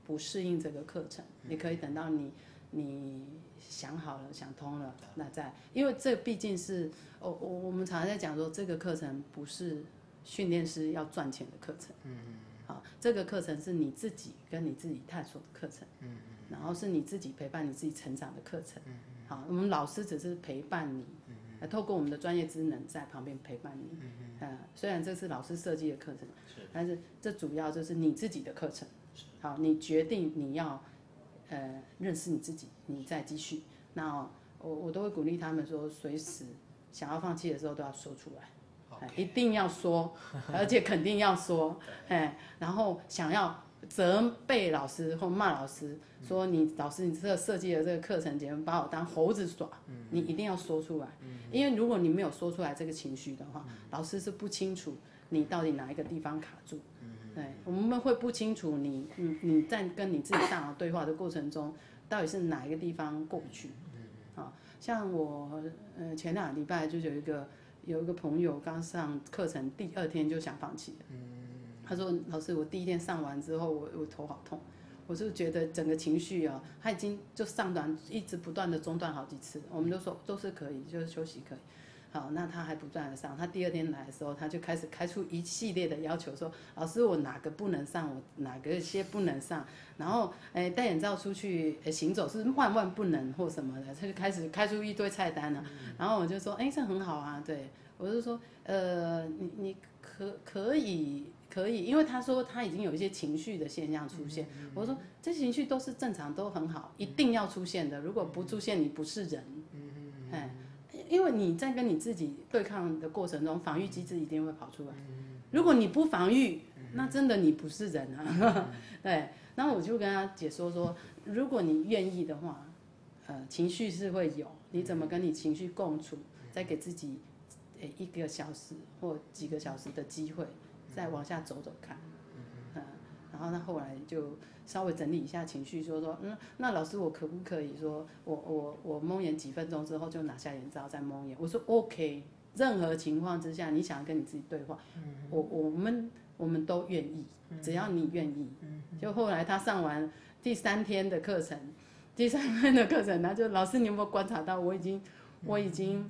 不适应这个课程，你可以等到你你想好了、想通了，那再，因为这毕竟是，我我我们常常在讲说，这个课程不是训练师要赚钱的课程，嗯嗯，好，这个课程是你自己跟你自己探索的课程，嗯嗯，然后是你自己陪伴你自己成长的课程，嗯嗯，好，我们老师只是陪伴你。嗯透过我们的专业职能在旁边陪伴你，嗯呃，虽然这是老师设计的课程，是。但是这主要就是你自己的课程。好，你决定你要，呃，认识你自己，你再继续。那我我都会鼓励他们说，随时想要放弃的时候都要说出来，一定要说，<laughs> 而且肯定要说，哎，然后想要。责备老师或骂老师，说你老师你这个设计的这个课程节目把我当猴子耍，你一定要说出来，因为如果你没有说出来这个情绪的话，老师是不清楚你到底哪一个地方卡住，对，我们会不清楚你你你在跟你自己大脑对话的过程中，到底是哪一个地方过不去，啊，像我呃前两个礼拜就有一个有一个朋友刚上课程第二天就想放弃了。他说：“老师，我第一天上完之后，我我头好痛，我是觉得整个情绪啊，他已经就上短，一直不断的中断好几次。我们都说都是可以，就是休息可以。好，那他还不断的上，他第二天来的时候，他就开始开出一系列的要求，说老师我哪个不能上，我哪个些不能上，然后哎戴眼罩出去行走是万万不能或什么的，他就开始开出一堆菜单了。然后我就说，哎，这很好啊，对我就说，呃，你你可可以。”可以，因为他说他已经有一些情绪的现象出现。我说这些情绪都是正常，都很好，一定要出现的。如果不出现，你不是人。嗯嗯哎，因为你在跟你自己对抗的过程中，防御机制一定会跑出来。如果你不防御，那真的你不是人啊。<laughs> 对，然后我就跟他解说说，如果你愿意的话，呃，情绪是会有，你怎么跟你情绪共处，再给自己诶一个小时或几个小时的机会。再往下走走看，嗯，然后他后来就稍微整理一下情绪，说说，嗯，那老师我可不可以说我我我蒙眼几分钟之后就拿下眼罩再蒙眼？我说 OK，任何情况之下你想跟你自己对话，我我们我们都愿意，只要你愿意。就后来他上完第三天的课程，第三天的课程，他就老师你有没有观察到我已经我已经。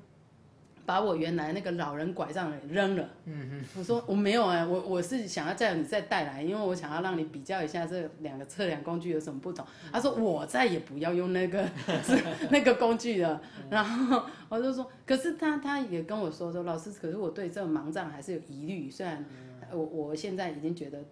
把我原来那个老人拐杖扔了。嗯嗯，我说我没有哎，我我是想要再你再带来，因为我想要让你比较一下这两个测量工具有什么不同。他说我再也不要用那个那个工具了。<laughs> 然后我就说，可是他他也跟我说说，老师，可是我对这个盲杖还是有疑虑。虽然我我现在已经觉得，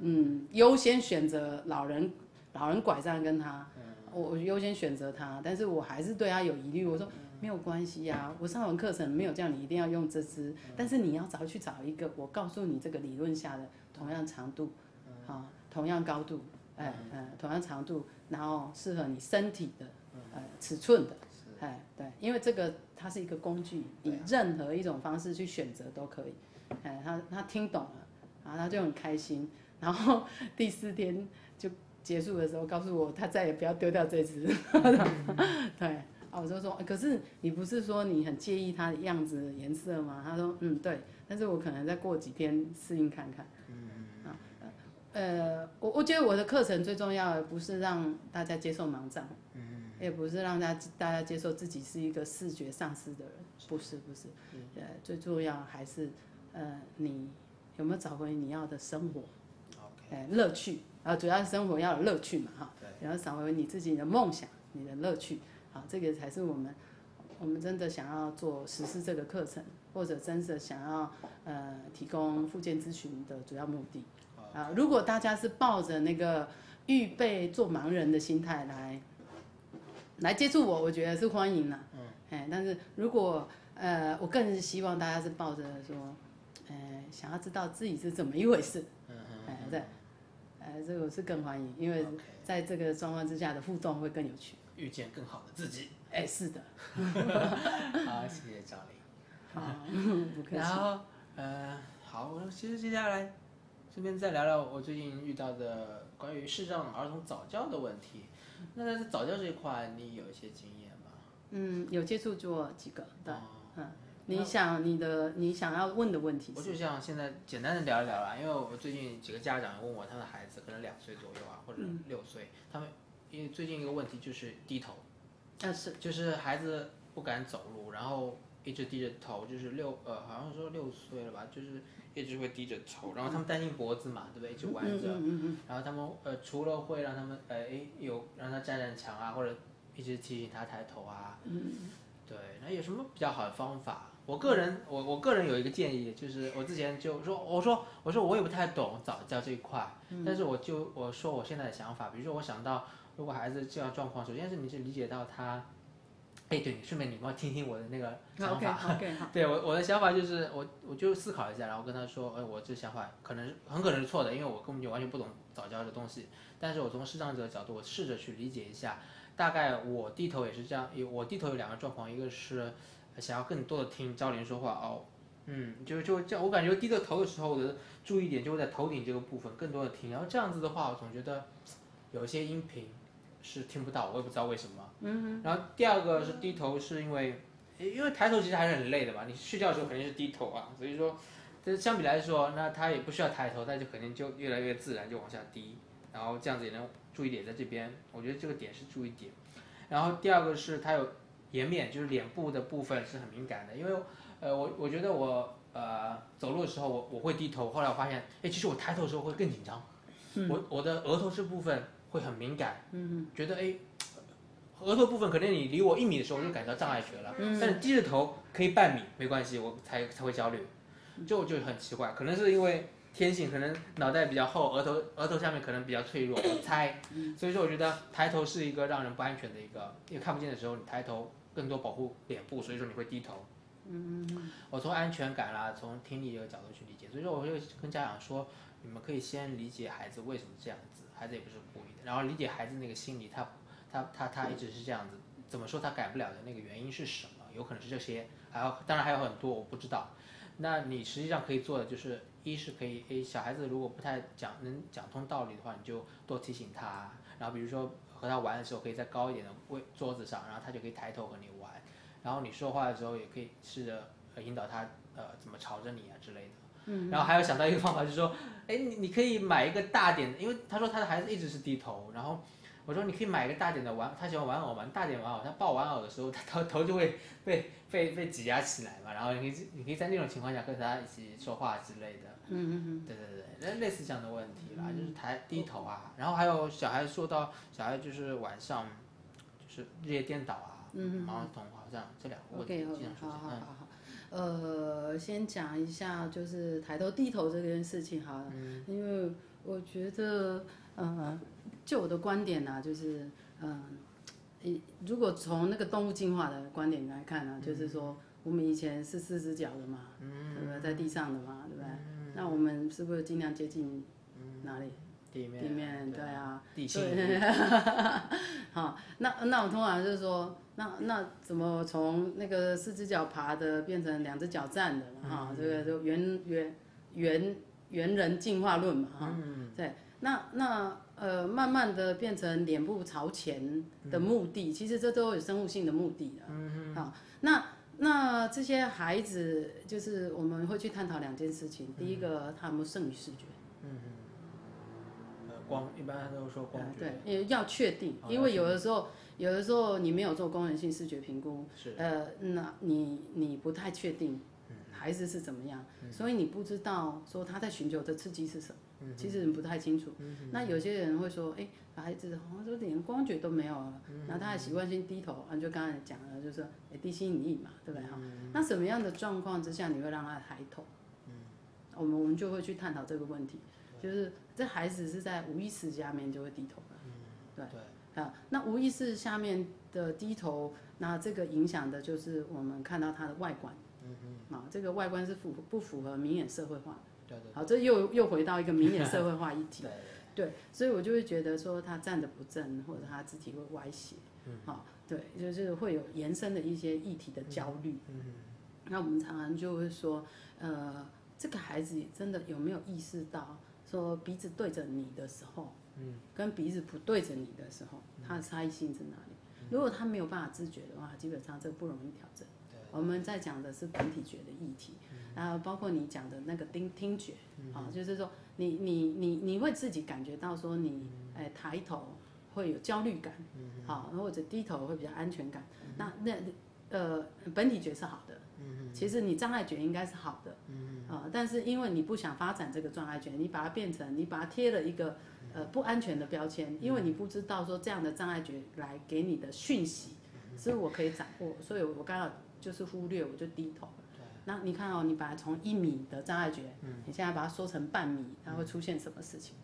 嗯，优先选择老人老人拐杖跟他，我优先选择他，但是我还是对他有疑虑。我说。没有关系呀，我上完课程没有叫你一定要用这支，但是你要找去找一个，我告诉你这个理论下的同样长度，啊，同样高度，哎，嗯，同样长度，然后适合你身体的，呃，尺寸的，哎，对，因为这个它是一个工具，以任何一种方式去选择都可以，哎，他他听懂了，然后他就很开心，然后 <laughs> 第四天就结束的时候告诉我，他再也不要丢掉这支，<laughs> 对。啊，我就说，可是你不是说你很介意它的样子颜色吗？他说，嗯，对，但是我可能再过几天适应看看。嗯嗯啊，呃，我我觉得我的课程最重要的不是让大家接受盲杖，嗯也不是让大家大家接受自己是一个视觉丧失的人，不是不是，呃，最重要还是呃你有没有找回你要的生活，OK，乐趣，啊，主要是生活要有乐趣嘛，哈，然后找回你自己的梦想，你的乐趣。好，这个才是我们，我们真的想要做实施这个课程，或者真的想要呃提供附件咨询的主要目的。啊，如果大家是抱着那个预备做盲人的心态来来接触我，我觉得是欢迎的。嗯。哎，但是如果呃，我更是希望大家是抱着说，呃，想要知道自己是怎么一回事。嗯嗯。哎，对，呃，这个是更欢迎，因为在这个状况之下的互动会更有趣。遇见更好的自己。哎，是的。<laughs> 好，谢谢赵丽。好，<laughs> 不客气。然后，呃，好，我其实接下来顺便再聊聊我最近遇到的关于视障儿童早教的问题。那在早教这一块，你有一些经验吗？嗯，有接触过几个，对，哦嗯，你想你的你想要问的问题？我就想现在简单的聊一聊啦，因为我最近几个家长问我，他的孩子可能两岁左右啊，或者嗯六岁，他们因为最近一个问题就是低头，但是，就是孩子不敢走路，然后一直低着头，就是六呃好像说六岁了吧，就是一直会低着头，然后他们担心脖子嘛，对不对？一直弯着，然后他们呃除了会让他们呃诶有让他站站墙啊，或者一直提醒他抬头啊，嗯对，那有什么比较好的方法？我个人我我个人有一个建议，就是我之前就说我说我说我也不太懂早教这一块，嗯但是我就我说我现在的想法，比如说我想到如果孩子这样状况，首先是你是理解到他，哎，对，顺便你帮我听听我的那个嗯，OK 想法。<laughs> OK 好，对我我的想法就是我我就思考一下，然后跟他说，哎，我这想法可能很可能是错的，因为我根本就完全不懂早教的东西。但是我从视障者的角度，我试着去理解一下，大概我低头也是这样，有我低头有两个状况，一个是想要更多的听教练说话哦，嗯，就就这样，我感觉低着头的时候，我的注意点就会在头顶这个部分更多的听，然后这样子的话，我总觉得有一些音频是听不到，我也不知道为什么。嗯。然后第二个是低头，是因为因为抬头其实还是很累的嘛，你睡觉的时候肯定是低头啊，所以说，这相比来说，那他也不需要抬头，他就肯定就越来越自然就往下低，然后这样子也能注意点在这边，我觉得这个点是注意点。然后第二个是他有颜面，就是脸部的部分是很敏感的，因为呃我我觉得我呃走路的时候我我会低头，后来我发现，哎，其实我抬头的时候会更紧张，我我的额头这部分会很敏感，嗯，觉得哎。额头部分可能你离我一米的时候我就感到障碍学了，嗯但是低着头可以半米没关系，我才才会焦虑，就就很奇怪，可能是因为天性，可能脑袋比较厚，额头额头下面可能比较脆弱，我猜，所以说我觉得抬头是一个让人不安全的一个，因为看不见的时候你抬头更多保护脸部，所以说你会低头。嗯，我从安全感啦，从听力这个角度去理解，所以说我就跟家长说，你们可以先理解孩子为什么这样子，孩子也不是故意的，然后理解孩子那个心理，他他他他一直是这样子，怎么说他改不了的那个原因是什么？有可能是这些，还有当然还有很多我不知道。那你实际上可以做的就是，一是可以，诶，小孩子如果不太讲能讲通道理的话，你就多提醒他，然后比如说和他玩的时候，可以在高一点的位桌子上，然后他就可以抬头和你玩，然后你说话的时候也可以试着引导他呃怎么朝着你啊之类的。嗯，然后还有想到一个方法，就是说，哎，你你可以买一个大点的，因为他说他的孩子一直是低头，然后我说你可以买一个大点的玩，他喜欢玩偶嘛，大点玩偶，他抱玩偶的时候，他头头就会被被被挤压起来嘛，然后你可以你可以在那种情况下跟他一起说话之类的。嗯嗯嗯，对对对，类类似这样的问题啦，就是抬低头啊，然后还有小孩说到小孩就是晚上就是日夜颠倒啊，嗯毛童好像这两个问题经常出现。好好好好，呃，先讲一下就是抬头低头这件事情好了，嗯因为我觉得，呃，就我的观点呢、就是，嗯、一如果从那个动物进化的观点来看呢、嗯就是说我们以前是四只脚的嘛，对不对？在地上的嘛，对不对？嗯那我们是不是尽量接近哪里？地面地面，对啊，地心对，<laughs> 好，那那我通常就是说，那那怎么从那个四只脚爬的变成两只脚站的嘛？哈、这个就猿猿猿猿人进化论嘛？哈、对，那那呃，慢慢的变成脸部朝前的目的，其实这都有生物性的目的的。嗯好，那那这些孩子，就是我们会去探讨两件事情，第一个他有没有剩余视觉？呃光一般都说光对，也要确定，哦因为有的时候，有的时候你没有做功能性视觉评估，是。呃，那你你不太确定孩子是怎么样，所以你不知道说他在寻求的刺激是什么，其实你不太清楚。那有些人会说，哎，孩子好像说连光觉都没有了，然后他还习惯性低头，啊，就刚才讲了，就是哎地心引力嘛，对不对？哈？那什么样的状况之下你会让他抬头？我们我们就会去探讨这个问题，就是这孩子是在无意识下面就会低头了。对。对，啊，那无意识下面的低头，那这个影响的就是我们看到它的外观。嗯嗯。啊，这个外观是符不符合明眼社会化？对对好，这又又回到一个明眼社会化议题。<laughs> 对，对，所以我就会觉得说他站得不正，或者他肢体会歪斜。嗯。好，对，就是会有延伸的一些议题的焦虑。嗯。那我们常常就会说，呃，这个孩子真的有没有意识到，说鼻子对着你的时候，嗯，跟鼻子不对着你的时候，它的差异性在哪里？如果他没有办法自觉的话，基本上这不容易调整。我们在讲的是本体觉的议题，然后包括你讲的那个听听觉，啊，就是说你你你你会自己感觉到说你哎抬头会有焦虑感，好，或者低头会比较安全感，那那呃本体觉是好的，其实你障碍觉应该是好的，啊，但是因为你不想发展这个障碍觉，你把它变成你把它贴了一个呃不安全的标签，因为你不知道说这样的障碍觉来给你的讯息是我可以掌握，所以我刚好。就是忽略，我就低头。那你看哦，你把它从一米的障碍觉，你现在把它缩成半米，它会出现什么事情？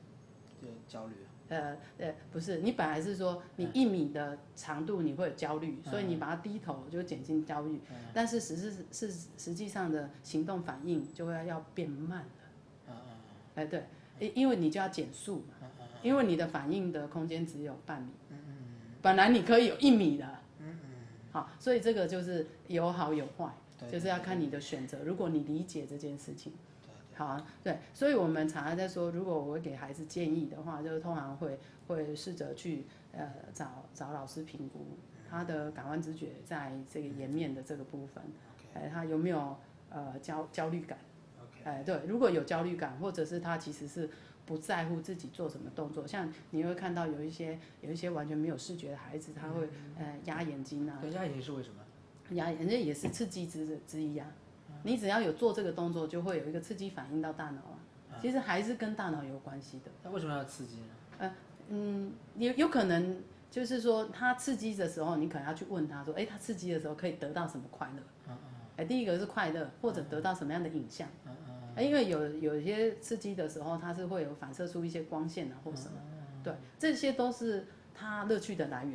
就焦虑。呃呃，不是，你本来是说你一米的长度你会有焦虑，所以你把它低头就减轻焦虑。嗯但是实是是实际上的行动反应就会要变慢了。嗯嗯。哎对，因因为你就要减速嘛。因为你的反应的空间只有半米。嗯嗯。本来你可以有一米的。好，所以这个就是有好有坏，就是要看你的选择。如果你理解这件事情，好，对，所以我们常常在说，如果我给孩子建议的话，就是通常会会试着去呃找找老师评估他的感官知觉在这个颜面的这个部分，哎，他有没有呃焦焦虑感？哎，对，如果有焦虑感，或者是他其实是。不在乎自己做什么动作，像你会看到有一些有一些完全没有视觉的孩子，他会呃压眼睛啊。压眼睛是为什么？压眼睛也是刺激之之一啊。你只要有做这个动作，就会有一个刺激反应到大脑啊。其实还是跟大脑有关系的。那为什么要刺激呢？呃嗯，有有可能就是说他刺激的时候，你可能要去问他说，哎，他刺激的时候可以得到什么快乐？哎，第一个是快乐，或者得到什么样的影像？因为有有一些刺激的时候，它是会有反射出一些光线啊，或什么，对，这些都是它乐趣的来源。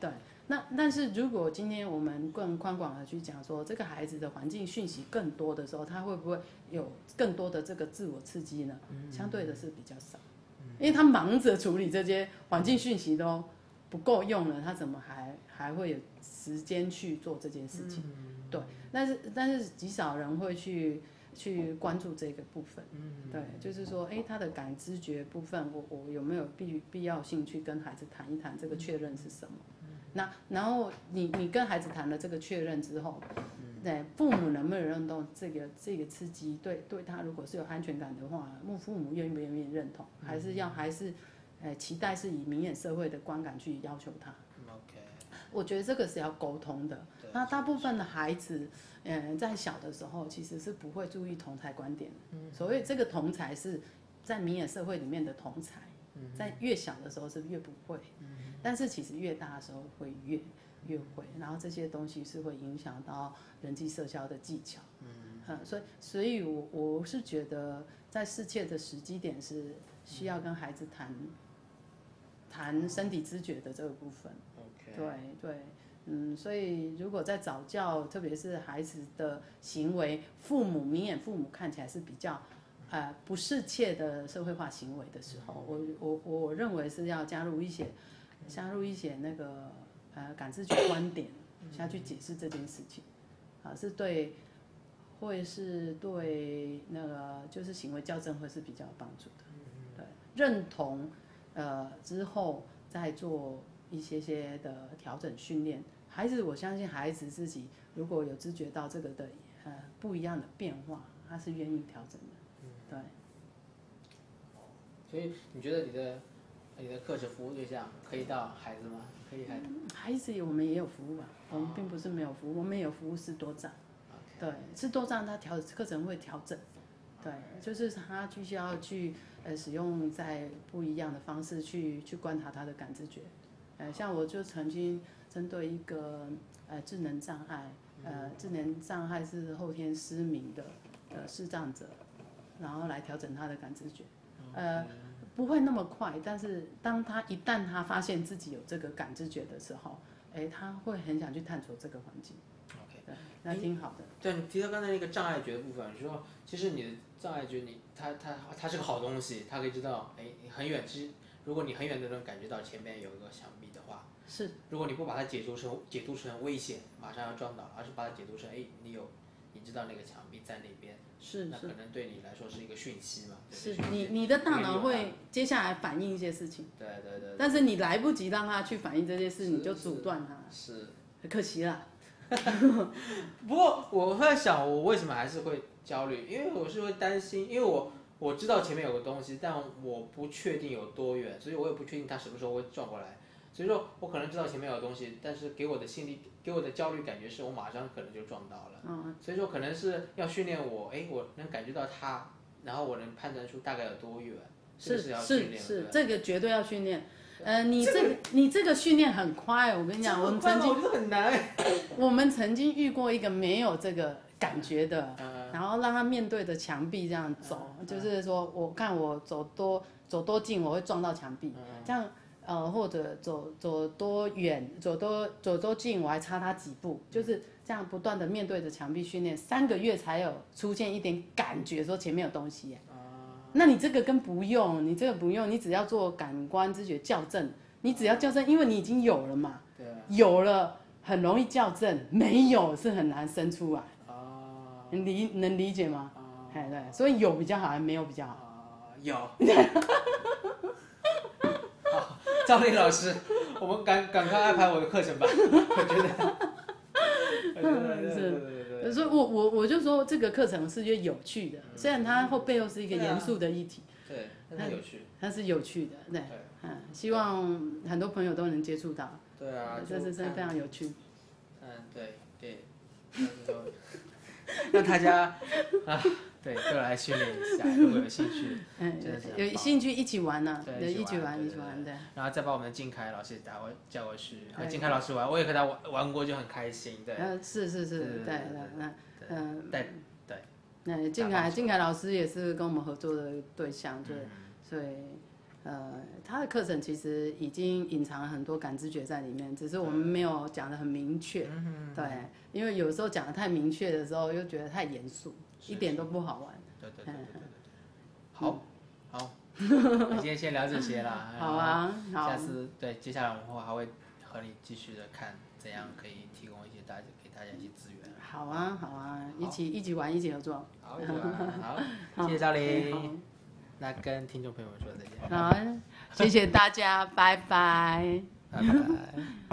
对，那但是如果今天我们更宽广的去讲说，这个孩子的环境讯息更多的时候，他会不会有更多的这个自我刺激呢？相对的是比较少，因为他忙着处理这些环境讯息都不够用了，他怎么还还会有时间去做这件事情？对，但是但是极少人会去。去关注这个部分，嗯对，就是说，哎，他的感知觉部分，我我有没有必必要性去跟孩子谈一谈这个确认是什么？那然后你你跟孩子谈了这个确认之后，对，父母能不能认同这个这个刺激？对，对他如果是有安全感的话，父父母愿不愿意认同？还是要还是，呃，期待是以明眼社会的观感去要求他？OK，我觉得这个是要沟通的。那大部分的孩子。嗯，在小的时候其实是不会注意同才观点的。所谓这个同才是在明眼社会里面的同才，在越小的时候是越不会，嗯但是其实越大的时候会越越会。然后这些东西是会影响到人际社交的技巧。嗯，所以所以我我是觉得在适切的时机点是需要跟孩子谈谈身体知觉的这个部分。OK，对对。嗯，所以如果在早教，特别是孩子的行为，父母明眼父母看起来是比较，呃，不适切的社会化行为的时候，我我我认为是要加入一些，加入一些那个呃感知觉观点，下去解释这件事情，啊，是对，会是对那个就是行为校正会是比较有帮助的，对，认同，呃之后再做一些些的调整训练。孩子，我相信孩子自己如果有知觉到这个的呃不一样的变化，他是愿意调整的。嗯，对。所以你觉得你的你的课程服务对象可以到孩子吗？可以孩子。孩子我们也有服务啊，我们并不是没有服务，我们也有服务是多障。对，是多障，他调课程会调整。对，就是他必须要去呃使用在不一样的方式去去观察他的感知觉。呃，像我就曾经。针对一个呃智能障碍，呃智能障碍是后天失明的呃视障者，然后来调整他的感知觉，呃不会那么快，但是当他一旦他发现自己有这个感知觉的时候，哎他会很想去探索这个环境。OK，对，那挺好的。对你提到刚才那个障碍觉的部分，你说其实你的障碍觉你它它它是个好东西，它可以知道哎很远，其实如果你很远都能感觉到前面有一个墙壁的话。是，如果你不把它解读成解读成危险，马上要撞倒，而是把它解读成，哎，你有你知道那个墙壁在那边，是是那可能对你来说是一个讯息嘛，是你你的大脑会接下来反应一些事情，对对对，但是你来不及让它去反应这些事，是你就阻断他，是。很可惜了。<laughs> 不过我会在想，我为什么还是会焦虑？因为我是会担心，因为我我知道前面有个东西，但我不确定有多远，所以我也不确定它什么时候会撞过来。所以说我可能知道前面有东西，但是给我的心理给我的焦虑感觉是我马上可能就撞到了。嗯，所以说可能是要训练我，哎，我能感觉到它，然后我能判断出大概有多远，这个是要训是是，的。这个绝对要训练。呃，你这个你这个训练很快，我跟你讲，我们曾经我觉得很难。我们曾经遇过一个没有这个感觉的，嗯然后让他面对着墙壁这样走，就是说我看我走多走多近，我会撞到墙壁，这样呃或者走走多远，走多走多近，我还差他几步，就是这样不断的面对着墙壁训练，三个月才有出现一点感觉说前面有东西耶。那你这个跟不用，你这个不用，你只要做感官知觉校正，你只要校正，因为你已经有了嘛，对有了很容易校正，没有是很难生出来。啊你理能理解吗？啊哎，对，所以有比较好，还没有比较好。啊，有。<laughs> 好，赵丽老师，我们赶赶快安排我的课程吧。我觉得，<laughs> 我觉得对对对对对所以我我我就说这个课程是越有趣的，虽然它后背后是一个严肃的议题，对，那很有趣。它是有趣的，对，嗯，希望很多朋友都能接触到，对啊，这是真的非常常有趣。嗯对对，<laughs> 那大家啊对都来训练一下，如果有兴趣，<laughs> 嗯有兴趣一起玩呢，对对，一起玩，一起玩对。然后再把我们的静凯老师打过叫过去，和对静凯老师玩，我也和他玩玩过，就很开心。对，嗯，是是是，对对嗯，对对，那静凯静凯老师也是跟我们合作的对象，对，嗯所以呃，他的课程其实已经隐藏了很多感知觉在里面，只是我们没有讲的很明确，嗯对，因为有时候讲的太明确的时候，又觉得太严肃，是一点都不好玩。对对对对对好，好，<laughs> 那今天先聊这些啦。<laughs> 好啊，好下，次对，接下来我们会还会和你继续的看怎样可以提供一些大家给大家一些资源。好啊，好啊，一起一起玩，一起合作。<laughs> 好，好谢谢赵林。那跟听众朋友们说再见，好，谢谢大家，拜拜。拜拜。